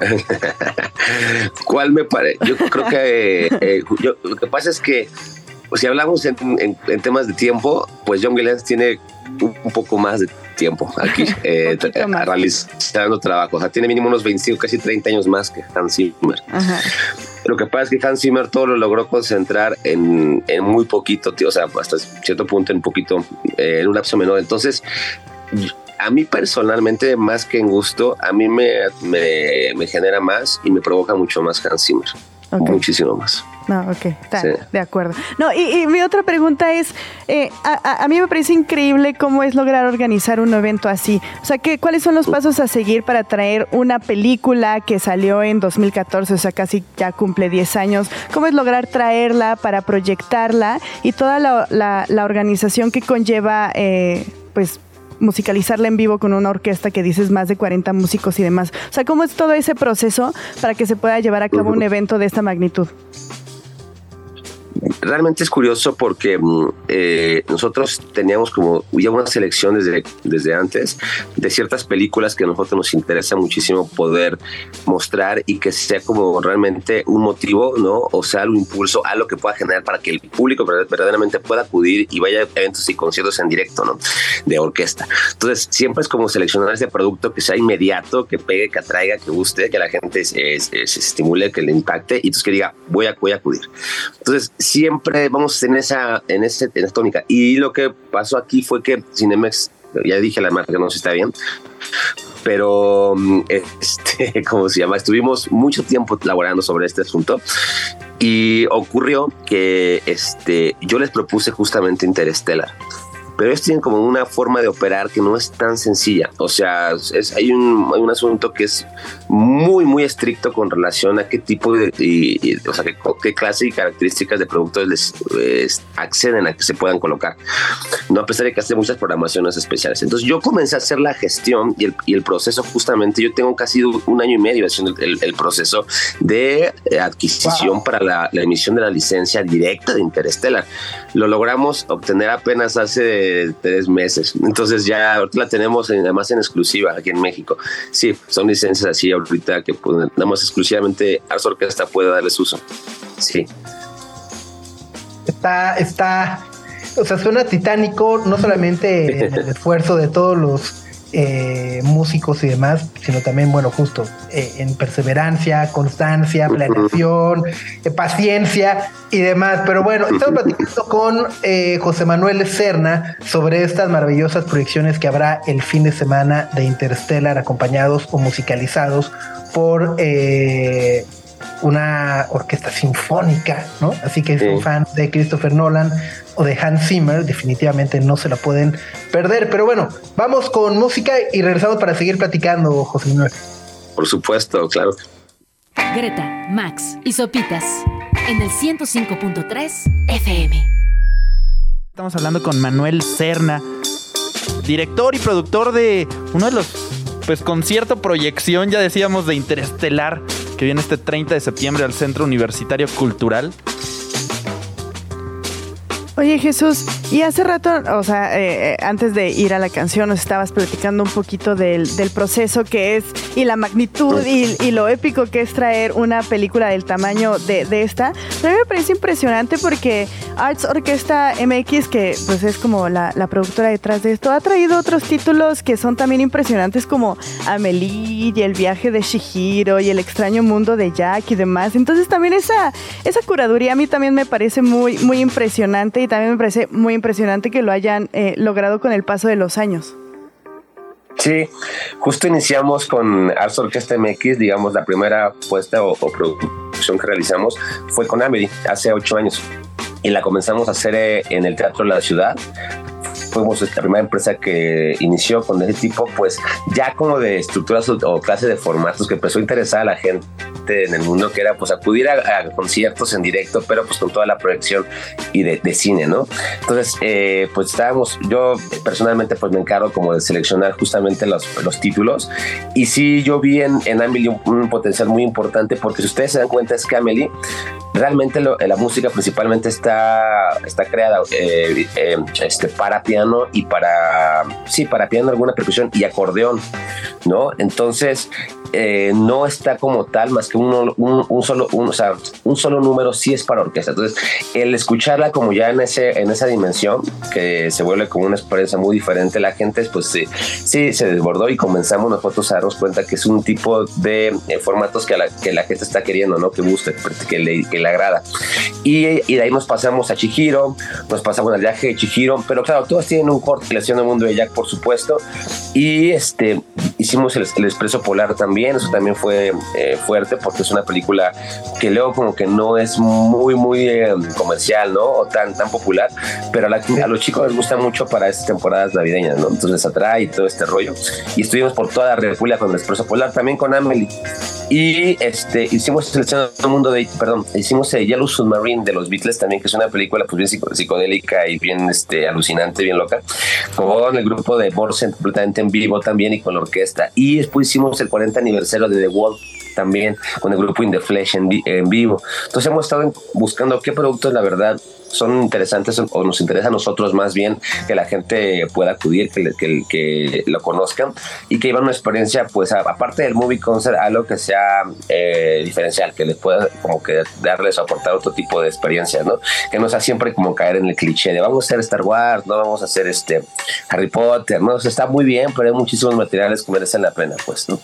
*laughs* ¿Cuál me parece? Yo creo que eh, lo que pasa es que si hablamos en, temas de tiempo, pues John Williams tiene un, poco más de tiempo aquí *laughs* eh, realizando trabajo. O sea, tiene mínimo unos 25, casi 30 años más que Hans Zimmer. Lo que pasa es que Hans Zimmer todo lo logró concentrar en, muy poquito, tío, o sea, hasta cierto punto en poquito, eh, en un lapso menor. Entonces, a mí personalmente, más que en gusto, a mí me, me, genera más y me provoca mucho más Hans Zimmer. Muchísimo más. No, ok, está, de acuerdo. No, y, mi otra pregunta es, eh, a, mí me parece increíble cómo es lograr organizar un evento así. O sea, ¿qué, ¿cuáles son los pasos a seguir para traer una película que salió en 2014, o sea, casi ya cumple 10 años? ¿Cómo es lograr traerla para proyectarla y toda la, la, organización que conlleva, eh, pues, musicalizarla en vivo con una orquesta que dices más de 40 músicos y demás. O sea, ¿cómo es todo ese proceso para que se pueda llevar a cabo un *laughs* evento de esta magnitud? Realmente es curioso porque mm, eh, nosotros teníamos como ya una selección desde, desde antes de ciertas películas que a nosotros nos interesa muchísimo poder mostrar y que sea como realmente un motivo, ¿no? O sea, un impulso a lo que pueda generar para que el público verdaderamente pueda acudir y vaya a eventos y conciertos en directo, ¿no? De orquesta. Entonces, siempre es como seleccionar ese producto que sea inmediato, que pegue, que atraiga, que guste, que la gente se, estimule, que le impacte y entonces que diga, voy a, voy a acudir. Entonces, siempre vamos en esa, en, ese, en esa tónica. Y lo que pasó aquí fue que Cinemex, ya dije la marca, no sé si está bien, pero mm, *laughs* este, ¿cómo se llama? Estuvimos mucho tiempo elaborando sobre este asunto y ocurrió que este, yo les propuse justamente Interstellar pero ellos tienen como una forma de operar que no es tan sencilla. O sea, es, hay, un, hay un asunto que es muy, muy estricto con relación a qué tipo de, o sea, qué, clase y características de productos les acceden a que se puedan colocar. No a pesar de que hace muchas programaciones especiales. Entonces yo comencé a hacer la gestión y el, y el proceso justamente, yo tengo casi un año y medio haciendo el, el proceso de adquisición para la, la, emisión de la licencia directa de Interstellar. Lo logramos obtener apenas hace tres meses. Entonces ya ahorita la tenemos además en exclusiva aquí en México. Sí, son licencias así ahorita que pues, nada más exclusivamente Ars Orquesta puede darles uso. Sí. Está, está, o sea, suena titánico, no solamente el *laughs* esfuerzo de todos los eh, músicos y demás, sino también, bueno, justo eh, en perseverancia, constancia, planeación, eh, paciencia y demás. Pero bueno, estamos platicando con José Manuel Serna sobre estas maravillosas proyecciones que habrá el fin de semana de Interstellar, acompañados o musicalizados por una orquesta sinfónica, ¿no? Así que si son fans de Christopher Nolan o de Hans Zimmer, definitivamente no se la pueden perder. Pero bueno, vamos con música y regresamos para seguir platicando, José Manuel. por supuesto, claro. Greta, Max y Sopitas en el 105.3 FM. Estamos hablando con Manuel Cerna, director y productor de uno de los, pues con cierta proyección, ya decíamos, de Interestelar, que viene este 30 de septiembre al Centro Universitario Cultural. Oye Jesús, y hace rato, o sea, eh, eh, antes de ir a la canción, nos estabas platicando un poquito del, del proceso que es y la magnitud y, y, lo épico que es traer una película del tamaño de, de esta. A mí me parece impresionante porque Arts Orquesta MX, que pues es como la, la, productora detrás de esto, ha traído otros títulos que son también impresionantes como Amelie y El viaje de Shihiro y El extraño mundo de Jack y demás. Entonces también esa, esa curaduría a mí también me parece muy, muy impresionante y también me parece muy impresionante que lo hayan eh, logrado con el paso de los años. Sí, justo iniciamos con Orquesta MX, digamos, la primera puesta o, o producción que realizamos fue con Amelie hace ocho años y la comenzamos a hacer eh, en el Teatro de la Ciudad fuimos la primera empresa que inició con ese tipo, pues ya como de estructuras o, o de formatos que empezó a interesar a la gente en el mundo, que era pues acudir a, a conciertos en directo, pero pues con toda la proyección y de, de cine, ¿no? Entonces, eh, pues estábamos, yo personalmente pues me encargo como de seleccionar justamente los, los títulos y sí yo vi en, en Amelie un, un, potencial muy importante porque si ustedes se dan cuenta es que Amelie realmente lo, la música principalmente está, está creada eh, eh, este, para piano y para, sí, para piano, alguna percusión y acordeón, ¿no? Entonces, eh, no está como tal más que uno, un, solo un, o sea, un solo número sí es para orquesta entonces el escucharla como ya en ese en esa dimensión que se vuelve como una experiencia muy diferente la gente pues sí, sí se desbordó y comenzamos nosotros a darnos cuenta que es un tipo de eh, formatos que la, que la gente está queriendo no que busca que le, que le agrada y, y, de ahí nos pasamos a Chihiro nos pasamos al viaje de Chihiro pero claro todos tienen un corte relación al mundo de Jack por supuesto y este hicimos el, el expreso polar también eso también fue eh, fuerte porque es una película que luego como que no es muy, muy eh, comercial, ¿no? O tan, tan popular, pero a, la, a, los chicos les gusta mucho para estas temporadas navideñas, ¿no? Entonces les atrae todo este rollo. Y estuvimos por toda la República con el Expreso Polar, también con Amelie. Y este, hicimos Selección del Mundo de, perdón, hicimos eh, Yellow Submarine de los Beatles también, que es una película pues bien psicodélica y bien este, alucinante, bien loca, con el grupo de Morsen completamente en vivo también y con la orquesta. Y después hicimos el 40 aniversario de The Wall también con el grupo In The Flesh en, en vivo. Entonces hemos estado buscando qué productos la verdad son interesantes o nos interesa a nosotros más bien que la gente pueda acudir, que, que, que lo conozcan y que llevan una experiencia, pues aparte del movie concert, algo que sea eh, diferencial, que les pueda como que darles o aportar otro tipo de experiencias, ¿no? Que no sea siempre como caer en el cliché de vamos a hacer Star Wars, no vamos a hacer este Harry Potter, ¿no? O sea, está muy bien, pero hay muchísimos materiales que merecen la pena, pues, ¿no?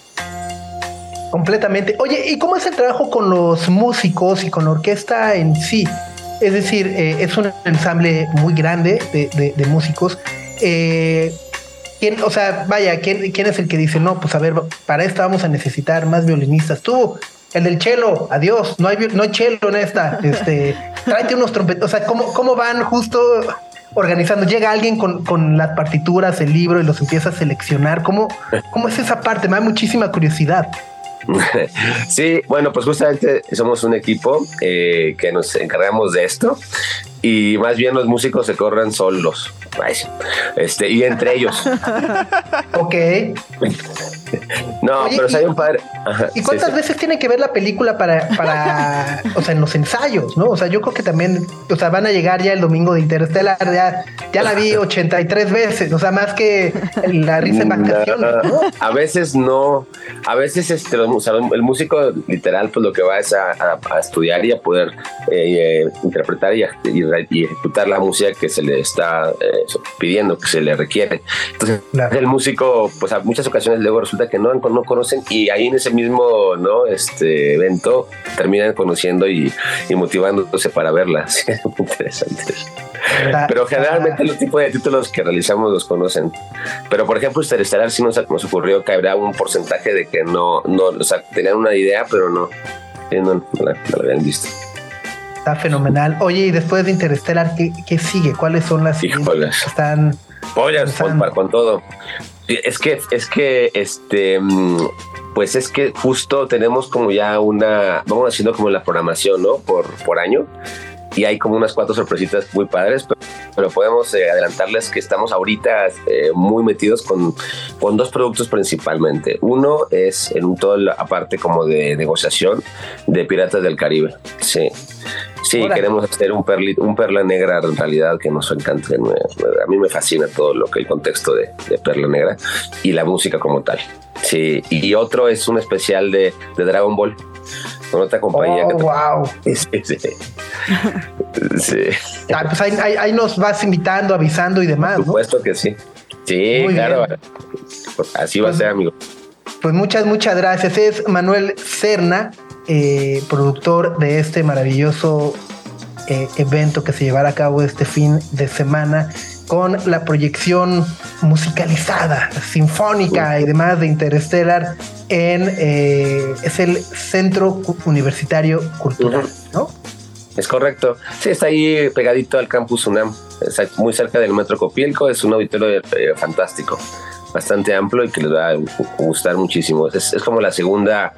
Completamente. Oye, ¿y cómo es el trabajo con los músicos y con la orquesta en sí? Es decir, eh, es un ensamble muy grande de, de, de músicos. Eh, ¿quién, o sea, vaya, ¿quién, ¿quién es el que dice, no, pues a ver, para esto vamos a necesitar más violinistas? Tú, el del chelo, adiós, no hay, no hay chelo en esta. *laughs* Este, tráete unos trompetos. O sea, ¿cómo, cómo van justo organizando? Llega alguien con, con, las partituras, el libro y los empieza a seleccionar. ¿Cómo, ¿Cómo es esa parte? Me da muchísima curiosidad. *laughs* Sí, bueno, pues justamente somos un equipo eh, que nos encargamos de esto y más bien los músicos se corren solos. Este, y entre ellos. *laughs* ok. No, Oye, pero si hay un padre. Ajá, ¿Y cuántas sí, veces sí. tienen que ver la película para, para, o sea, en los ensayos, ¿no? O sea, yo creo que también, o sea, van a llegar ya el domingo de Interstellar, ya, ya la vi 83 veces, o sea, más que la risa en vacaciones, ¿no? A veces no, a veces este, o sea, el músico literal, pues lo que va es a, a, a estudiar y a poder eh, eh, interpretar y, y, y, ejecutar la música que se le está eh, pidiendo, que se le requiere. Entonces, claro. el músico, pues a muchas ocasiones luego resulta que no, no conocen y ahí en ese mismo ¿no? este evento terminan conociendo y, y motivándose para verla. *laughs* Sí, es muy interesante. Pero generalmente los tipos de títulos que realizamos los conocen. Pero por ejemplo, Interestelar sí nos, nos ocurrió que habrá un porcentaje de que no, no, o sea, tenían una idea, pero no, no, no, no la habían visto. Está fenomenal. Oye, y después de Interstellar, ¿qué, qué sigue? ¿Cuáles son las Híjoles. que están? Pollas, con, con todo. Es que, es que, este, Pues es que justo tenemos como ya una, vamos haciendo como la programación, ¿no? Por, por año. Y hay como unas cuatro sorpresitas muy padres, pero, podemos eh, adelantarles que estamos ahorita eh, muy metidos con, con dos productos principalmente. Uno es en un todo la parte como de negociación de Piratas del Caribe. Sí. Sí, queremos hacer un, un perla negra en realidad que nos encanta. A mí me fascina todo lo que el contexto de, perla negra y la música como tal. Sí, y otro es un especial de, Dragon Ball con otra compañía. Oh, wow. *laughs* *laughs* Sí, ah, pues ahí, nos vas invitando, avisando y demás. Por supuesto que sí. Sí, claro. Así va a pues ser, amigo. Pues muchas, muchas gracias. Es Manuel Cerna eh, productor de este maravilloso eh, evento que se llevará a cabo este fin de semana con la proyección musicalizada, sinfónica y demás de Interstellar en eh, es el Centro Universitario Cultural, ¿no? Es correcto. Sí, está ahí pegadito al campus UNAM, muy cerca del Metro Copielco, es un auditorio fantástico bastante amplio y que les va a gustar muchísimo. Es, como la segunda,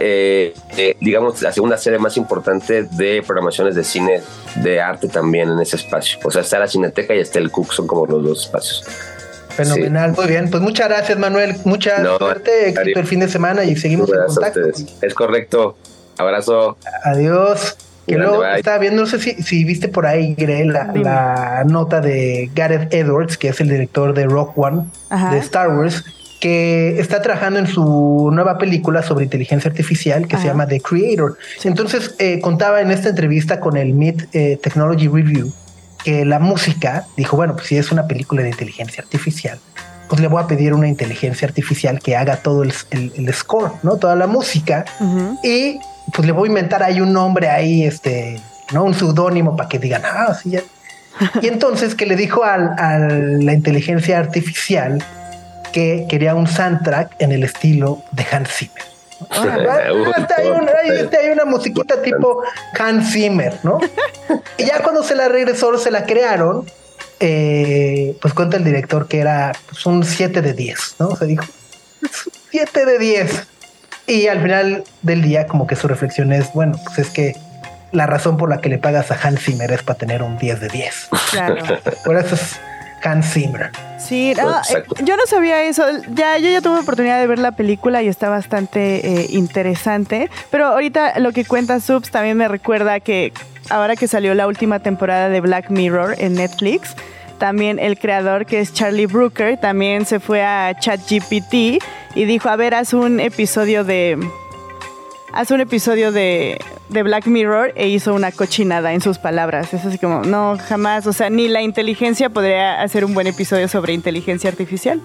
eh, eh, digamos, la segunda sede más importante de programaciones de cine, de arte también en ese espacio. O sea, está la Cineteca y está el Cook, son como los dos espacios. Fenomenal, muy bien. Pues muchas gracias, Manuel. Mucha suerte, éxito el fin de semana y seguimos en contacto. Es correcto. Abrazo. Adiós. Que luego estaba viendo, no sé si, viste por ahí, la, nota de Gareth Edwards, que es el director de Rock One, de Star Wars, que está trabajando en su nueva película sobre inteligencia artificial que se llama The Creator. Entonces eh, contaba en esta entrevista con el Mid eh, Technology Review que la música, dijo, bueno, pues si es una película de inteligencia artificial, pues le voy a pedir una inteligencia artificial que haga todo el, score, ¿no? Toda la música. Y pues le voy a inventar ahí un nombre ahí, este, ¿no? Un seudónimo para que digan, ah, sí, ya. Y *laughs* entonces que le dijo a la inteligencia artificial que quería un soundtrack en el estilo de Hans Zimmer. hay, una, musiquita tipo Hans Zimmer, ¿no? *laughs* Y ya cuando se la regresó, se la crearon, eh, pues cuenta el director que era pues, un 7 de 10, ¿no? Se dijo, 7 de 10. Y al final del día, como que su reflexión es, bueno, pues es que la razón por la que le pagas a Hans Zimmer es para tener un 10 de 10. Claro. *laughs* por eso es Hans Zimmer. Sí, eh, yo no sabía eso. Ya, yo ya tuve oportunidad de ver la película y está bastante eh, interesante. Pero ahorita lo que cuenta Subs también me recuerda que ahora que salió la última temporada de Black Mirror en Netflix, también el creador que es Charlie Brooker también se fue a ChatGPT y dijo, a ver, haz un episodio de... Haz un episodio de, de Black Mirror e hizo una cochinada en sus palabras. Es así como, no, jamás. O sea, ni la inteligencia podría hacer un buen episodio sobre inteligencia artificial.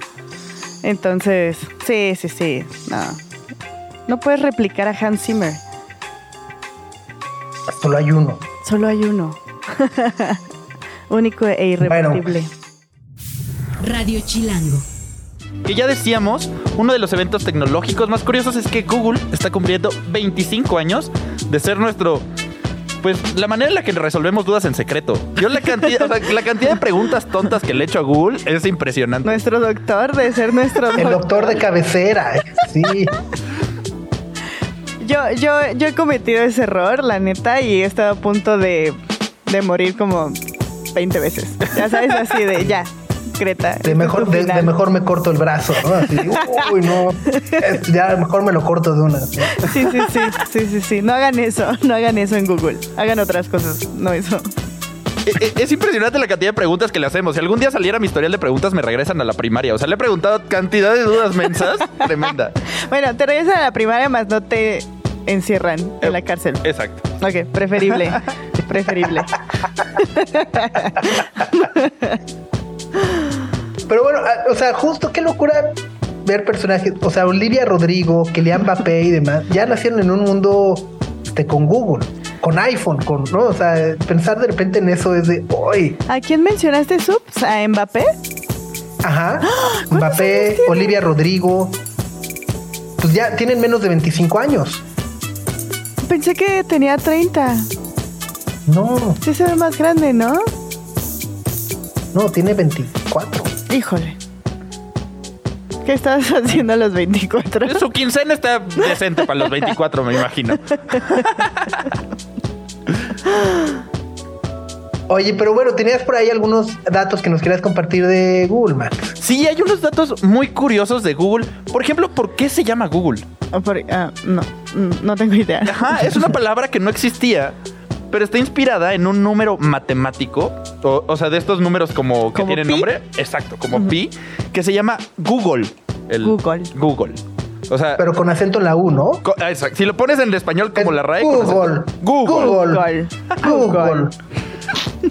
Entonces, sí, sí, sí. No. No puedes replicar a Hans Zimmer. Solo hay uno. Solo hay uno. *laughs* Único e irrepetible. Radio Chilango. Que ya decíamos, uno de los eventos tecnológicos más curiosos es que Google está cumpliendo 25 años de ser nuestro pues la manera en la que resolvemos dudas en secreto. Yo la cantidad, la cantidad de preguntas tontas que le echo a Google es impresionante. Nuestro doctor de ser nuestro doctor. El doctor de cabecera, sí. Yo, yo, yo he cometido ese error, la neta, y he estado a punto de, de morir como 20 veces. Ya sabes, así de ya. Creta. De mejor, de, mejor me corto el brazo, ¿no? Así, uy, no. Ya mejor me lo corto de una. Sí, sí, sí, sí, sí, sí. No hagan eso, no hagan eso en Google. Hagan otras cosas, no eso. E, e, es impresionante la cantidad de preguntas que le hacemos. Si algún día saliera mi historial de preguntas, me regresan a la primaria. O sea, le he preguntado cantidad de dudas mensas. *laughs* tremenda. Bueno, te regresan a la primaria, más no te encierran en la cárcel. Exacto. Ok, preferible. *laughs* preferible. *laughs* Pero bueno, ah, o sea, justo qué locura ver personajes, o sea, Olivia Rodrigo, Kylian Mbappé y demás, ya nacieron en un mundo este, con Google, con iPhone, con, ¿no? O sea, pensar de repente en eso es de hoy. ¿A quién mencionaste, Subs? ¿A Mbappé? Ajá. *gasps* Mbappé, Olivia Rodrigo. Pues ya tienen menos de 25 años. Pensé que tenía 30. No. Sí se ve más grande, ¿no? No, tiene 24. Híjole. ¿Qué estabas *laughs* haciendo a los 24? Su quincena está decente para los 24, me imagino. *laughs* Oye, pero bueno, tenías por ahí algunos datos que nos querías compartir de Google Maps. Sí, hay unos datos muy curiosos de Google. Por ejemplo, ¿por qué se llama Google? Por- ah, no, no tengo idea. Ajá, es una palabra que no existía, pero está inspirada en un número matemático, o, o sea, de estos números como que ¿Como tienen pi? nombre, exacto, como pi, que se llama Google. El Google. Google. O sea, Pero con acento en la U, ¿no? ah, exacto. si lo pones en español como Es la RAE, Google. Google. Google. Google. Google. *laughs*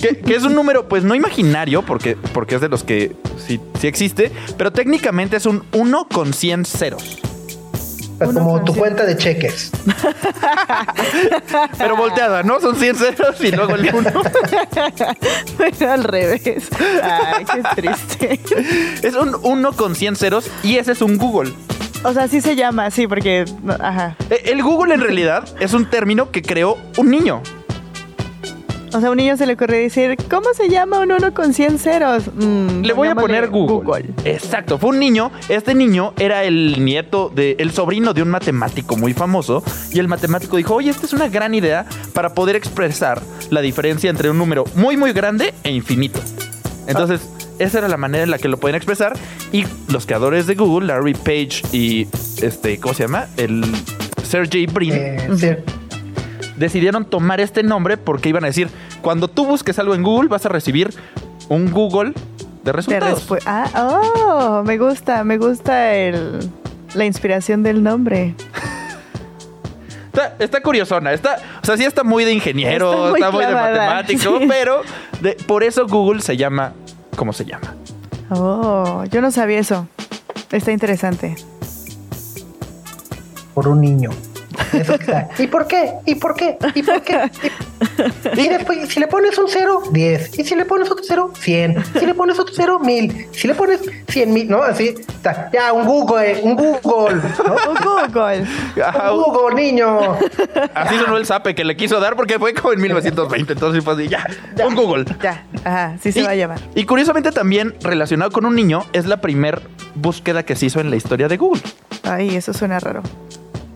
Que, que es un número, pues no imaginario, porque, porque es de los que sí, sí existe, pero técnicamente es un 1 con 100 ceros. Uno como tu cuenta de cheques. *laughs* Pero volteada, ¿no? Son 100 ceros y luego el 1. Pero *laughs* al revés. Ay, qué triste. *laughs* Es un 1 con 100 ceros y ese es un Google. O sea, sí se llama, sí, porque. ajá. Eh, El Google en realidad es un término que creó un niño. O sea, a un niño se le ocurre decir, ¿cómo se llama un uno con 100 ceros? Mm, Le voy a poner Google. Exacto, fue un niño. Este niño era el nieto de, el sobrino de un matemático muy famoso. Y el matemático dijo: Oye, esta es una gran idea para poder expresar la diferencia entre un número muy, muy grande e infinito. Entonces, esa era la manera en la que lo podían expresar. Y los creadores de Google, Larry Page y este, ¿cómo se llama? El Sergey Brin. Eh, sí. Decidieron tomar este nombre porque iban a decir, cuando tú busques algo en Google vas a recibir un Google de resultados. ah, oh, me gusta, me gusta el, la inspiración del nombre. Está, está curiosona, está, o sea, sí está muy de ingeniero, Está está muy de matemático, sí. pero de- por eso Google se llama como se llama. Oh, yo no sabía eso. Está interesante. Por un niño. Eso que está. ¿Y por qué? ¿Y por qué? ¿Y por qué? Y, y después, si le pones un cero, 10. Y si le pones otro cero, 100. Si le pones otro cero, 1000. Si le pones 100 mil, ¿no? Así está. Ya, un Google, un Google. ¿no? Un Google. Ajá, Un Google, niño. así sonó el zape que le quiso dar porque fue como en 1920, entonces fue así, ya, un Google. Ya, ajá, sí se y, va a llamar. y curiosamente también relacionado con un niño es la primer búsqueda que se hizo en la historia de Google. Ay, eso suena raro.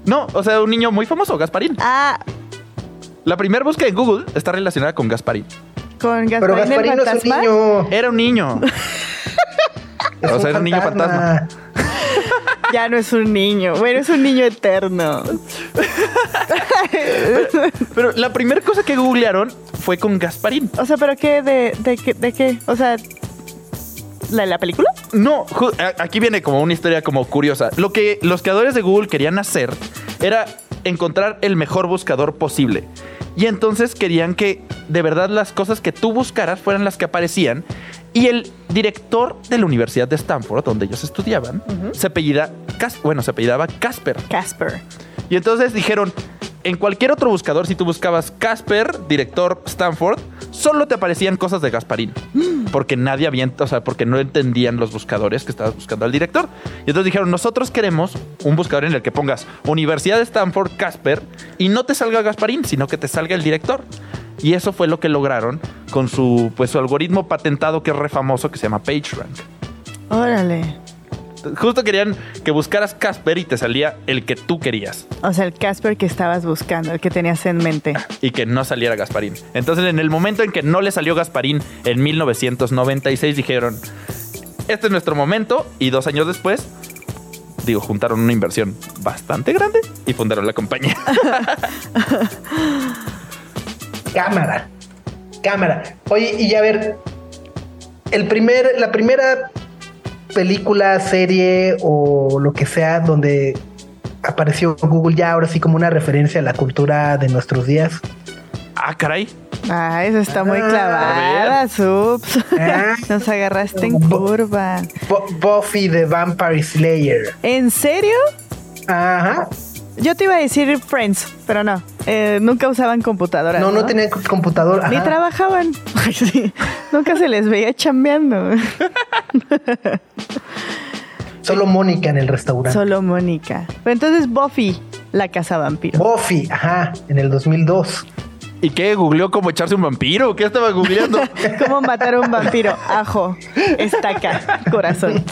No, o sea, un niño muy famoso, Gasparín. Ah, La primera búsqueda en Google está relacionada con Gasparín. con Pero Gasparín el Gasparino es un fantasma. niño. Era un niño. *laughs* Es O sea, era un niño fantasma. *laughs* Ya no es un niño. Bueno, es un niño eterno. *laughs* Pero la primera cosa que googlearon fue con Gasparín. O sea, ¿pero qué? ¿De, de, qué, de qué? O sea, ¿la, la película? No, aquí viene como una historia como curiosa. Lo que los creadores de Google querían hacer era encontrar el mejor buscador posible. Y entonces querían que de verdad las cosas que tú buscaras fueran las que aparecían. Y el director de la Universidad de Stanford, donde ellos estudiaban, se apellida Cas- bueno, se apellidaba Casper. Casper. Y entonces dijeron, en cualquier otro buscador, si tú buscabas Casper, director Stanford, solo te aparecían cosas de Gasparín. Porque nadie había, o sea, porque no entendían los buscadores que estabas buscando al director. Y entonces dijeron, nosotros queremos un buscador en el que pongas Universidad de Stanford, Casper, y no te salga Gasparín, sino que te salga el director. Y eso fue lo que lograron con su, pues, su algoritmo patentado que es re famoso, que se llama PageRank. Órale. Justo querían que buscaras Casper y te salía el que tú querías. O sea, el Casper que estabas buscando, el que tenías en mente. *laughs* y que no saliera Gasparín. Entonces, en el momento en que no le salió Gasparín en 1996, dijeron, este es nuestro momento, y dos años después, digo, juntaron una inversión bastante grande y fundaron la compañía. *laughs* Cámara. Cámara. Oye, y a ver, el primer, la primera película, serie o lo que sea donde apareció Google ya ahora sí como una referencia a la cultura de nuestros días. ah, caray. Ah, eso está muy Ah, clavada, Subs. Ah. *laughs* Nos agarraste en Bu- curva. Bu- Buffy the Vampire Slayer. ¿En serio? Ajá. Yo te iba a decir Friends, pero no. Eh, nunca usaban computadoras. No, no tenían computador. Ni ajá. trabajaban. *laughs* Sí. Nunca se les veía chambeando. *laughs* Solo Mónica en el restaurante. Solo Mónica. Pero entonces Buffy, la casa vampiro. Buffy, ajá, en el 2002. ¿Y qué? ¿Googleó cómo echarse un vampiro? ¿Qué estaba googleando? *laughs* ¿Cómo matar a un vampiro? Ajo, estaca, corazón.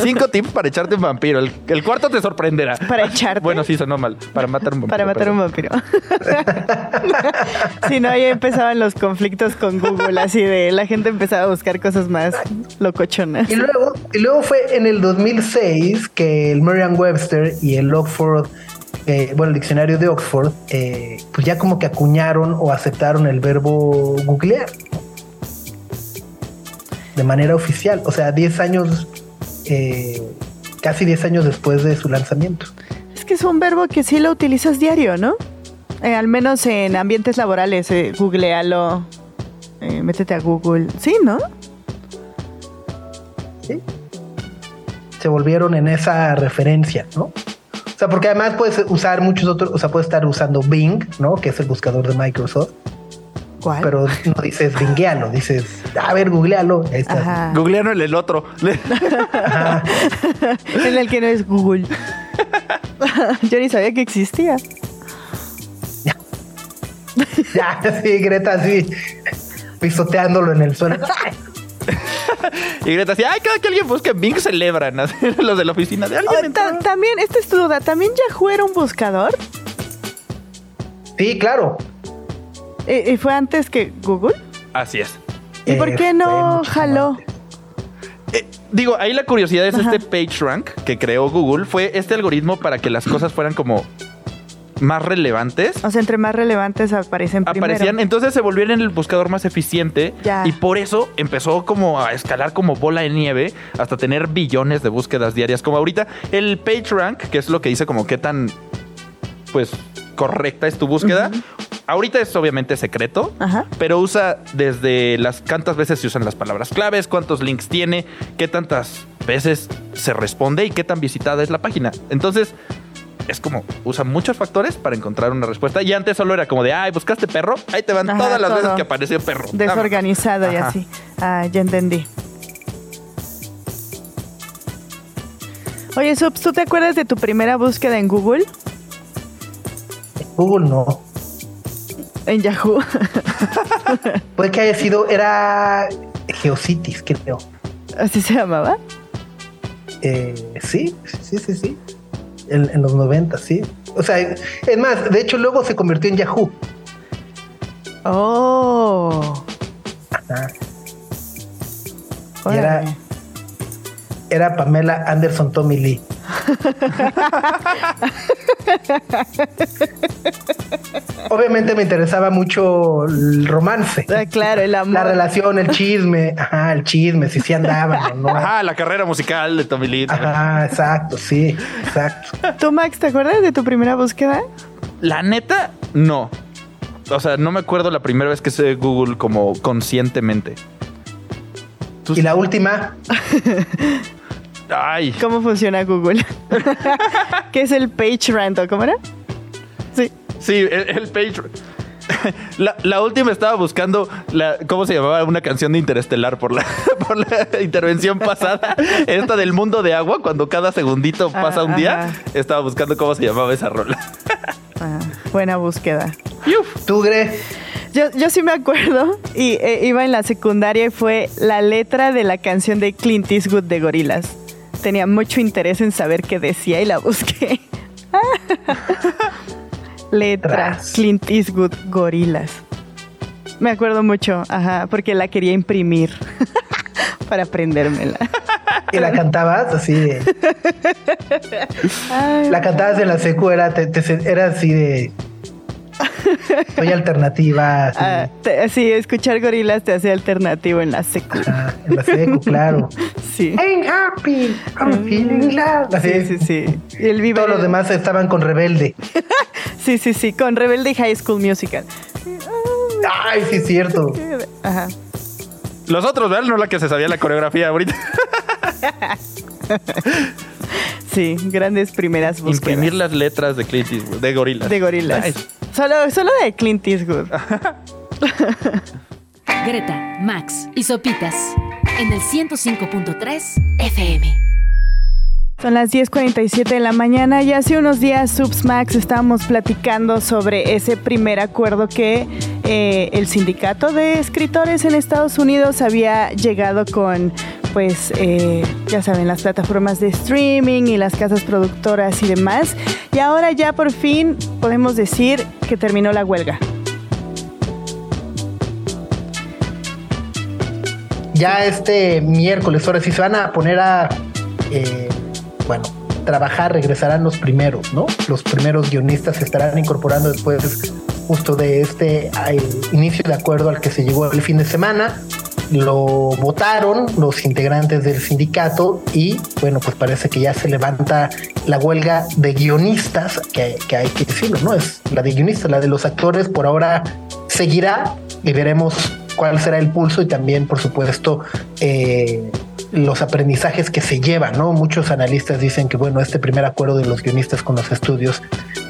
Cinco tips para echarte un vampiro. El, el cuarto te sorprenderá. Para echarte. Bueno, sí, sonó mal. Para matar un vampiro. Para matar un vampiro. *laughs* sí, no, ahí empezaban los conflictos con Google, así de la gente empezaba a buscar cosas más locochonas. Y luego, y luego fue en el 2006 que el Merriam-Webster y el Oxford, eh, bueno, el diccionario de Oxford, eh, pues ya como que acuñaron o aceptaron el verbo googlear de manera oficial, o sea, 10 años, eh, casi 10 años después de su lanzamiento. Es que es un verbo que sí lo utilizas diario, ¿no? Al menos en ambientes laborales, googlealo, métete a Google. Sí, ¿no? ¿sí? Se volvieron en esa referencia, ¿no? O sea, porque además puedes usar muchos otros, o sea, puedes estar usando Bing, ¿no? Que es el buscador de Microsoft, ¿Cuál? pero no dices Bingealo, dices, a ver, googlealo. Ahí está. Ajá. Googlearon el, el otro. Ajá. en el que no es Google. Yo ni sabía que existía. Ya, *laughs* sí, Greta, así, pisoteándolo en el suelo. *laughs* *laughs* Y Greta así, ay, cada que alguien busque en Bing celebran. *laughs* Los de la oficina de alguien. Oh, también, esta es tu duda, ¿también Yahoo era un buscador? Sí, claro. ¿Y, y fue antes que Google? Así es. ¿Y por Eh, qué no jaló? Eh, digo, ahí la curiosidad es Ajá. este PageRank que creó Google. Fue este algoritmo para que las cosas fueran como más relevantes. O sea, entre más relevantes aparecen primero. Aparecían, entonces se volvieron el buscador más eficiente Ya. y por eso empezó como a escalar como bola de nieve hasta tener billones de búsquedas diarias. Como ahorita el PageRank, que es lo que dice como qué tan pues correcta es tu búsqueda. Ahorita es obviamente secreto, Ajá. pero usa desde las cuántas veces se usan las palabras claves, cuántos links tiene, qué tantas veces se responde y qué tan visitada es la página. Entonces, es como usa muchos factores para encontrar una respuesta. Y antes solo era como de, ay, buscaste perro, ahí te van Ajá, todas las todo. veces que apareció perro. Desorganizado y Ajá. así. Ah, ya entendí. Oye, Subs, ¿tú te acuerdas de tu primera búsqueda en Google? Google no. En Yahoo. *laughs* Puede que haya sido, era Geocities, creo. ¿Así se llamaba? Eh, sí, sí, sí, sí. En, en los 90, sí. O sea, es más, de hecho luego se convirtió en Yahoo. Oh. Ajá. Y era, era Pamela Anderson Tommy Lee. Obviamente me interesaba mucho el romance. Ah, claro, el amor. La relación, el chisme, ajá, el chisme, si sí andaban o no. *laughs* Ajá, la carrera musical de Tommy Lee. Ajá, exacto, sí, exacto. ¿Tú, Max, te acuerdas de tu primera búsqueda? La neta, no. O sea, no me acuerdo la primera vez que usé Google como conscientemente. Y la última, *laughs* Ay, ¿Cómo funciona Google? *laughs* ¿Qué es el page random? ¿Cómo era? Sí. sí, el, el page. *laughs* La, la última estaba buscando la, cómo se llamaba una canción de Interestelar por la, *laughs* por la intervención pasada. Esta del mundo de agua, cuando cada segundito Ah, pasa un día. ajá. Estaba buscando cómo se llamaba esa rola. Ah, buena búsqueda. tú, Gre, Yo, yo sí me acuerdo y eh, iba en la secundaria y fue la letra de la canción de Clint Eastwood de Gorilas. Tenía mucho interés en saber qué decía y la busqué. *laughs* Letra Tras. Clint Eastwood Gorilas. Me acuerdo mucho, ajá, porque la quería imprimir *laughs* para aprendérmela. y la cantabas así de. Ay, La cantabas en la secu, era, te- te- era así de. Soy alternativa. Así, ah, te- sí, escuchar gorilas te hace alternativo en la secu. ajá, en la secu, claro. *laughs* Sí. I'm happy, I'm feeling glad. Así, Sí, sí, sí. Y el vive- Todos los demás estaban con Rebelde. *laughs* Sí, sí, sí, con Rebelde y High School Musical. Ay, sí, es cierto. Ajá. Los otros, ¿verdad? No la que se sabía la coreografía ahorita. *laughs* Sí, grandes primeras búsquedas. Imprimir las letras de Clint Eastwood, de gorilas. de gorilas. Nice. Solo, solo de Clint Eastwood. *laughs* Greta, Max y Sopitas en el 105.3 FM. Son las 10.47 de la mañana y hace unos días, Subs Max, estábamos platicando sobre ese primer acuerdo que eh, el sindicato de escritores en Estados Unidos había llegado con pues eh, ya saben, las plataformas de streaming y las casas productoras y demás. Y ahora ya por fin podemos decir que terminó la huelga. Ya este miércoles, ahora sí se van a poner a, eh, bueno, trabajar, regresarán los primeros, ¿no? Los primeros guionistas se estarán incorporando después justo de este inicio de acuerdo al que se llegó el fin de semana lo votaron los integrantes del sindicato y bueno, pues parece que ya se levanta la huelga de guionistas, que, hay que decirlo, ¿no? Es la de guionistas, la de los actores por ahora seguirá y veremos cuál será el pulso y también, por supuesto, eh, los aprendizajes que se llevan, ¿no? Muchos analistas dicen que, bueno, este primer acuerdo de los guionistas con los estudios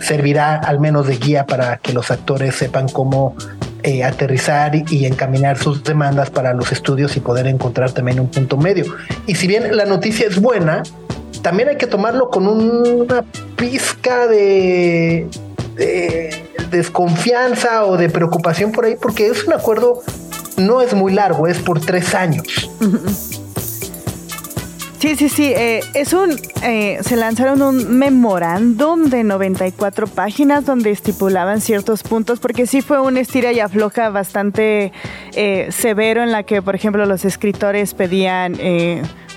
servirá al menos de guía para que los actores sepan cómo eh, aterrizar y encaminar sus demandas para los estudios y poder encontrar también un punto medio. Y si bien la noticia es buena, también hay que tomarlo con una pizca de, desconfianza o de preocupación por ahí, porque es un acuerdo, no es muy largo, es por tres años. Sí, sí, sí. Eh, es un. Eh, se lanzaron un memorándum de 94 páginas donde estipulaban ciertos puntos, porque sí fue un estira y afloja bastante eh, severo en la que, por ejemplo, los escritores pedían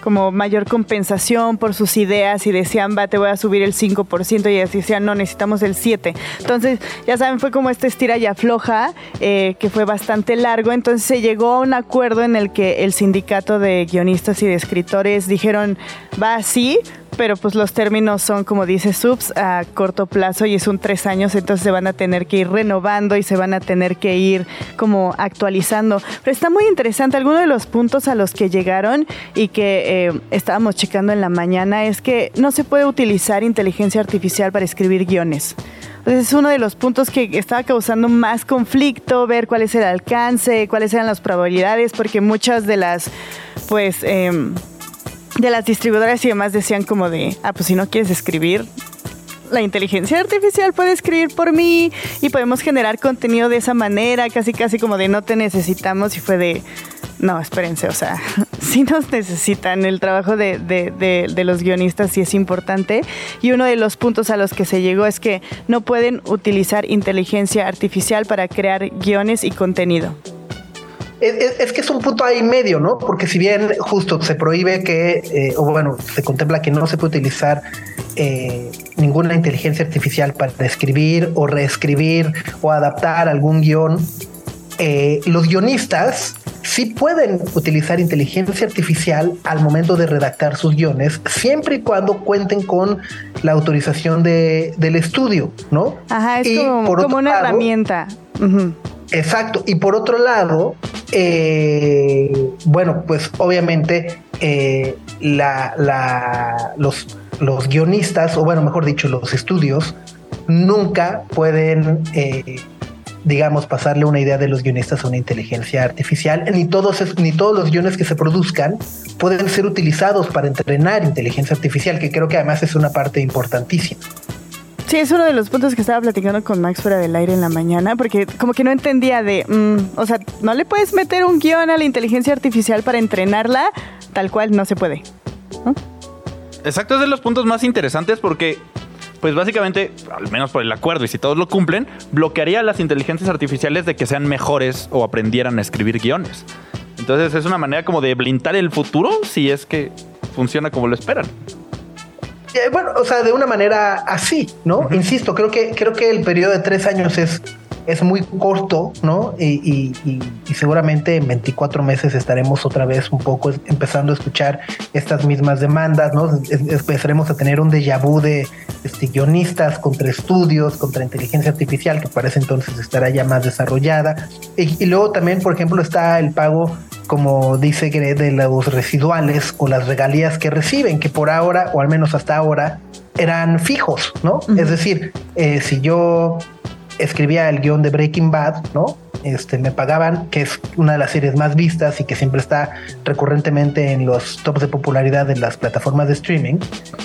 como mayor compensación por sus ideas y decían, va, te voy a subir el 5% y así decían, no, necesitamos el 7%. Entonces, ya saben, fue como esta estira y afloja, eh, que fue bastante largo. Entonces se llegó a un acuerdo en el que el sindicato de guionistas y de escritores dijeron, va así, pero pues los términos son, como dice Subs, a corto plazo y es un tres años, entonces se van a tener que ir renovando y se van a tener que ir como actualizando. Pero está muy interesante, alguno de los puntos a los que llegaron y que eh, estábamos checando en la mañana es que no se puede utilizar inteligencia artificial para escribir guiones. Entonces es uno de los puntos que estaba causando más conflicto, ver cuál es el alcance, cuáles eran las probabilidades, porque muchas de las, pues... Eh, de las distribuidoras y demás decían como de, ah, pues si no quieres escribir, la inteligencia artificial puede escribir por mí y podemos generar contenido de esa manera, casi casi como de no te necesitamos y fue de, no, espérense, o sea, *laughs* sí nos necesitan, el trabajo de, de, de, los guionistas sí es importante y uno de los puntos a los que se llegó es que no pueden utilizar inteligencia artificial para crear guiones y contenido es, que es un punto ahí medio, ¿no? Porque si bien justo se prohíbe que, eh, o bueno, se contempla que no se puede utilizar eh, ninguna inteligencia artificial para escribir o reescribir o adaptar algún guion, eh, los guionistas sí pueden utilizar inteligencia artificial al momento de redactar sus guiones, siempre y cuando cuenten con la autorización del estudio, ¿no? Ajá, es como, una herramienta. Exacto. Y por otro lado, eh, bueno, pues obviamente eh, los, los guionistas, o bueno, mejor dicho, los estudios, nunca pueden, eh, digamos, pasarle una idea de los guionistas a una inteligencia artificial, ni todos, ni todos los guiones que se produzcan pueden ser utilizados para entrenar inteligencia artificial, que creo que además es una parte importantísima. Sí, es uno de los puntos que estaba platicando con Max fuera del aire en la mañana, porque como que no entendía de, mm, o sea, no le puedes meter un guion a la inteligencia artificial para entrenarla, tal cual no se puede. Exacto, es de los puntos más interesantes porque, pues básicamente, al menos por el acuerdo y si todos lo cumplen, bloquearía a las inteligencias artificiales de que sean mejores o aprendieran a escribir guiones. Entonces es una manera como de blindar el futuro si es que funciona como lo esperan. Eh, bueno, o sea, de una manera así, ¿no? Insisto, creo que, creo que el periodo de tres años es, es muy corto, ¿no? Y, seguramente en 24 meses estaremos otra vez un poco empezando a escuchar estas mismas demandas, ¿no? empezaremos a tener un déjà vu de este, guionistas contra estudios, contra inteligencia artificial, que parece entonces estará ya más desarrollada. Y, luego también, por ejemplo, está el pago como dice Gre, de los residuales o las regalías que reciben, que por ahora, o al menos hasta ahora, eran fijos, ¿no? Es decir, eh, si yo escribía el guion de Breaking Bad, ¿no? Este, me pagaban, que es una de las series más vistas y que siempre está recurrentemente en los tops de popularidad de las plataformas de streaming,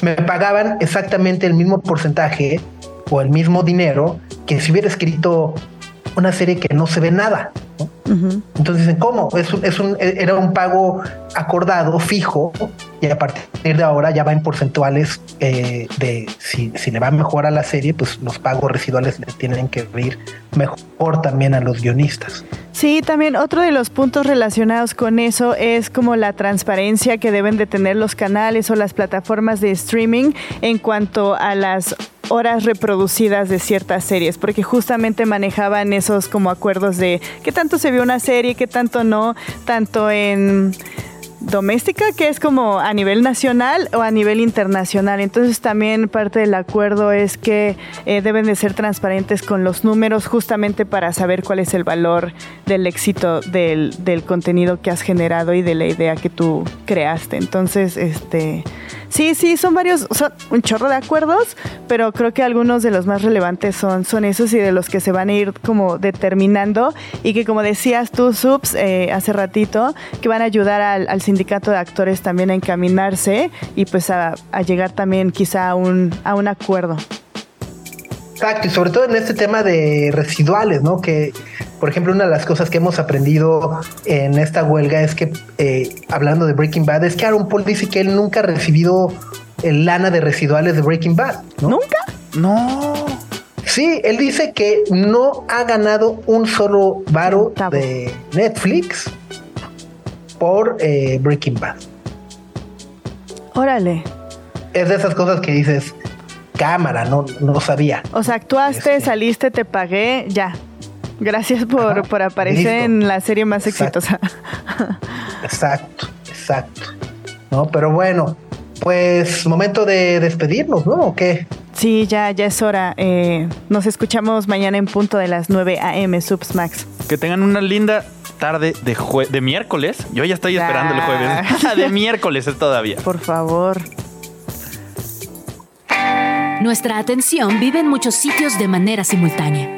me pagaban exactamente el mismo porcentaje o el mismo dinero que si hubiera escrito una serie que no se ve nada. Entonces dicen, ¿cómo? Es un, era un pago acordado, fijo, y a partir de ahora ya va en porcentuales eh, de si, si, le va mejor a la serie, pues los pagos residuales le tienen que ir mejor también a los guionistas. Sí, también otro de los puntos relacionados con eso es como la transparencia que deben de tener los canales o las plataformas de streaming en cuanto a las horas reproducidas de ciertas series, porque justamente manejaban esos como acuerdos de qué tanto se vio una serie, qué tanto no, tanto en doméstica, que es como a nivel nacional o a nivel internacional. Entonces también parte del acuerdo es que eh, deben de ser transparentes con los números justamente para saber cuál es el valor del éxito del, del contenido que has generado y de la idea que tú creaste. Entonces, este Sí, sí, son varios, son un chorro de acuerdos, pero creo que algunos de los más relevantes son, son esos y de los que se van a ir como determinando y que como decías tú, Subs, eh, hace ratito, que van a ayudar al, sindicato de actores también a encaminarse y pues a, a llegar también quizá a un, a un acuerdo. Exacto, y sobre todo en este tema de residuales, ¿no? Que, por ejemplo, una de las cosas que hemos aprendido en esta huelga es que, eh, hablando de Breaking Bad, es que Aaron Paul dice que él nunca ha recibido el lana de residuales de Breaking Bad. ¿Nunca? No. Sí, él dice que no ha ganado un solo varo de Netflix por eh, Breaking Bad. Órale. Es de esas cosas que dices, cámara, no, no sabía. O sea, actuaste, este. saliste, te pagué, ya. Gracias por, por aparecer en la serie más exitosa. Exacto, exacto. No, pero bueno, pues momento de despedirnos, ¿no? ¿O qué? Sí, ya, ya es hora. Eh, nos escuchamos mañana en punto de las 9 a.m. Subs Max. Que tengan una linda tarde de, de miércoles. Yo ya estoy esperando el jueves. *laughs* de miércoles es todavía. Por favor. Nuestra atención vive en muchos sitios de manera simultánea.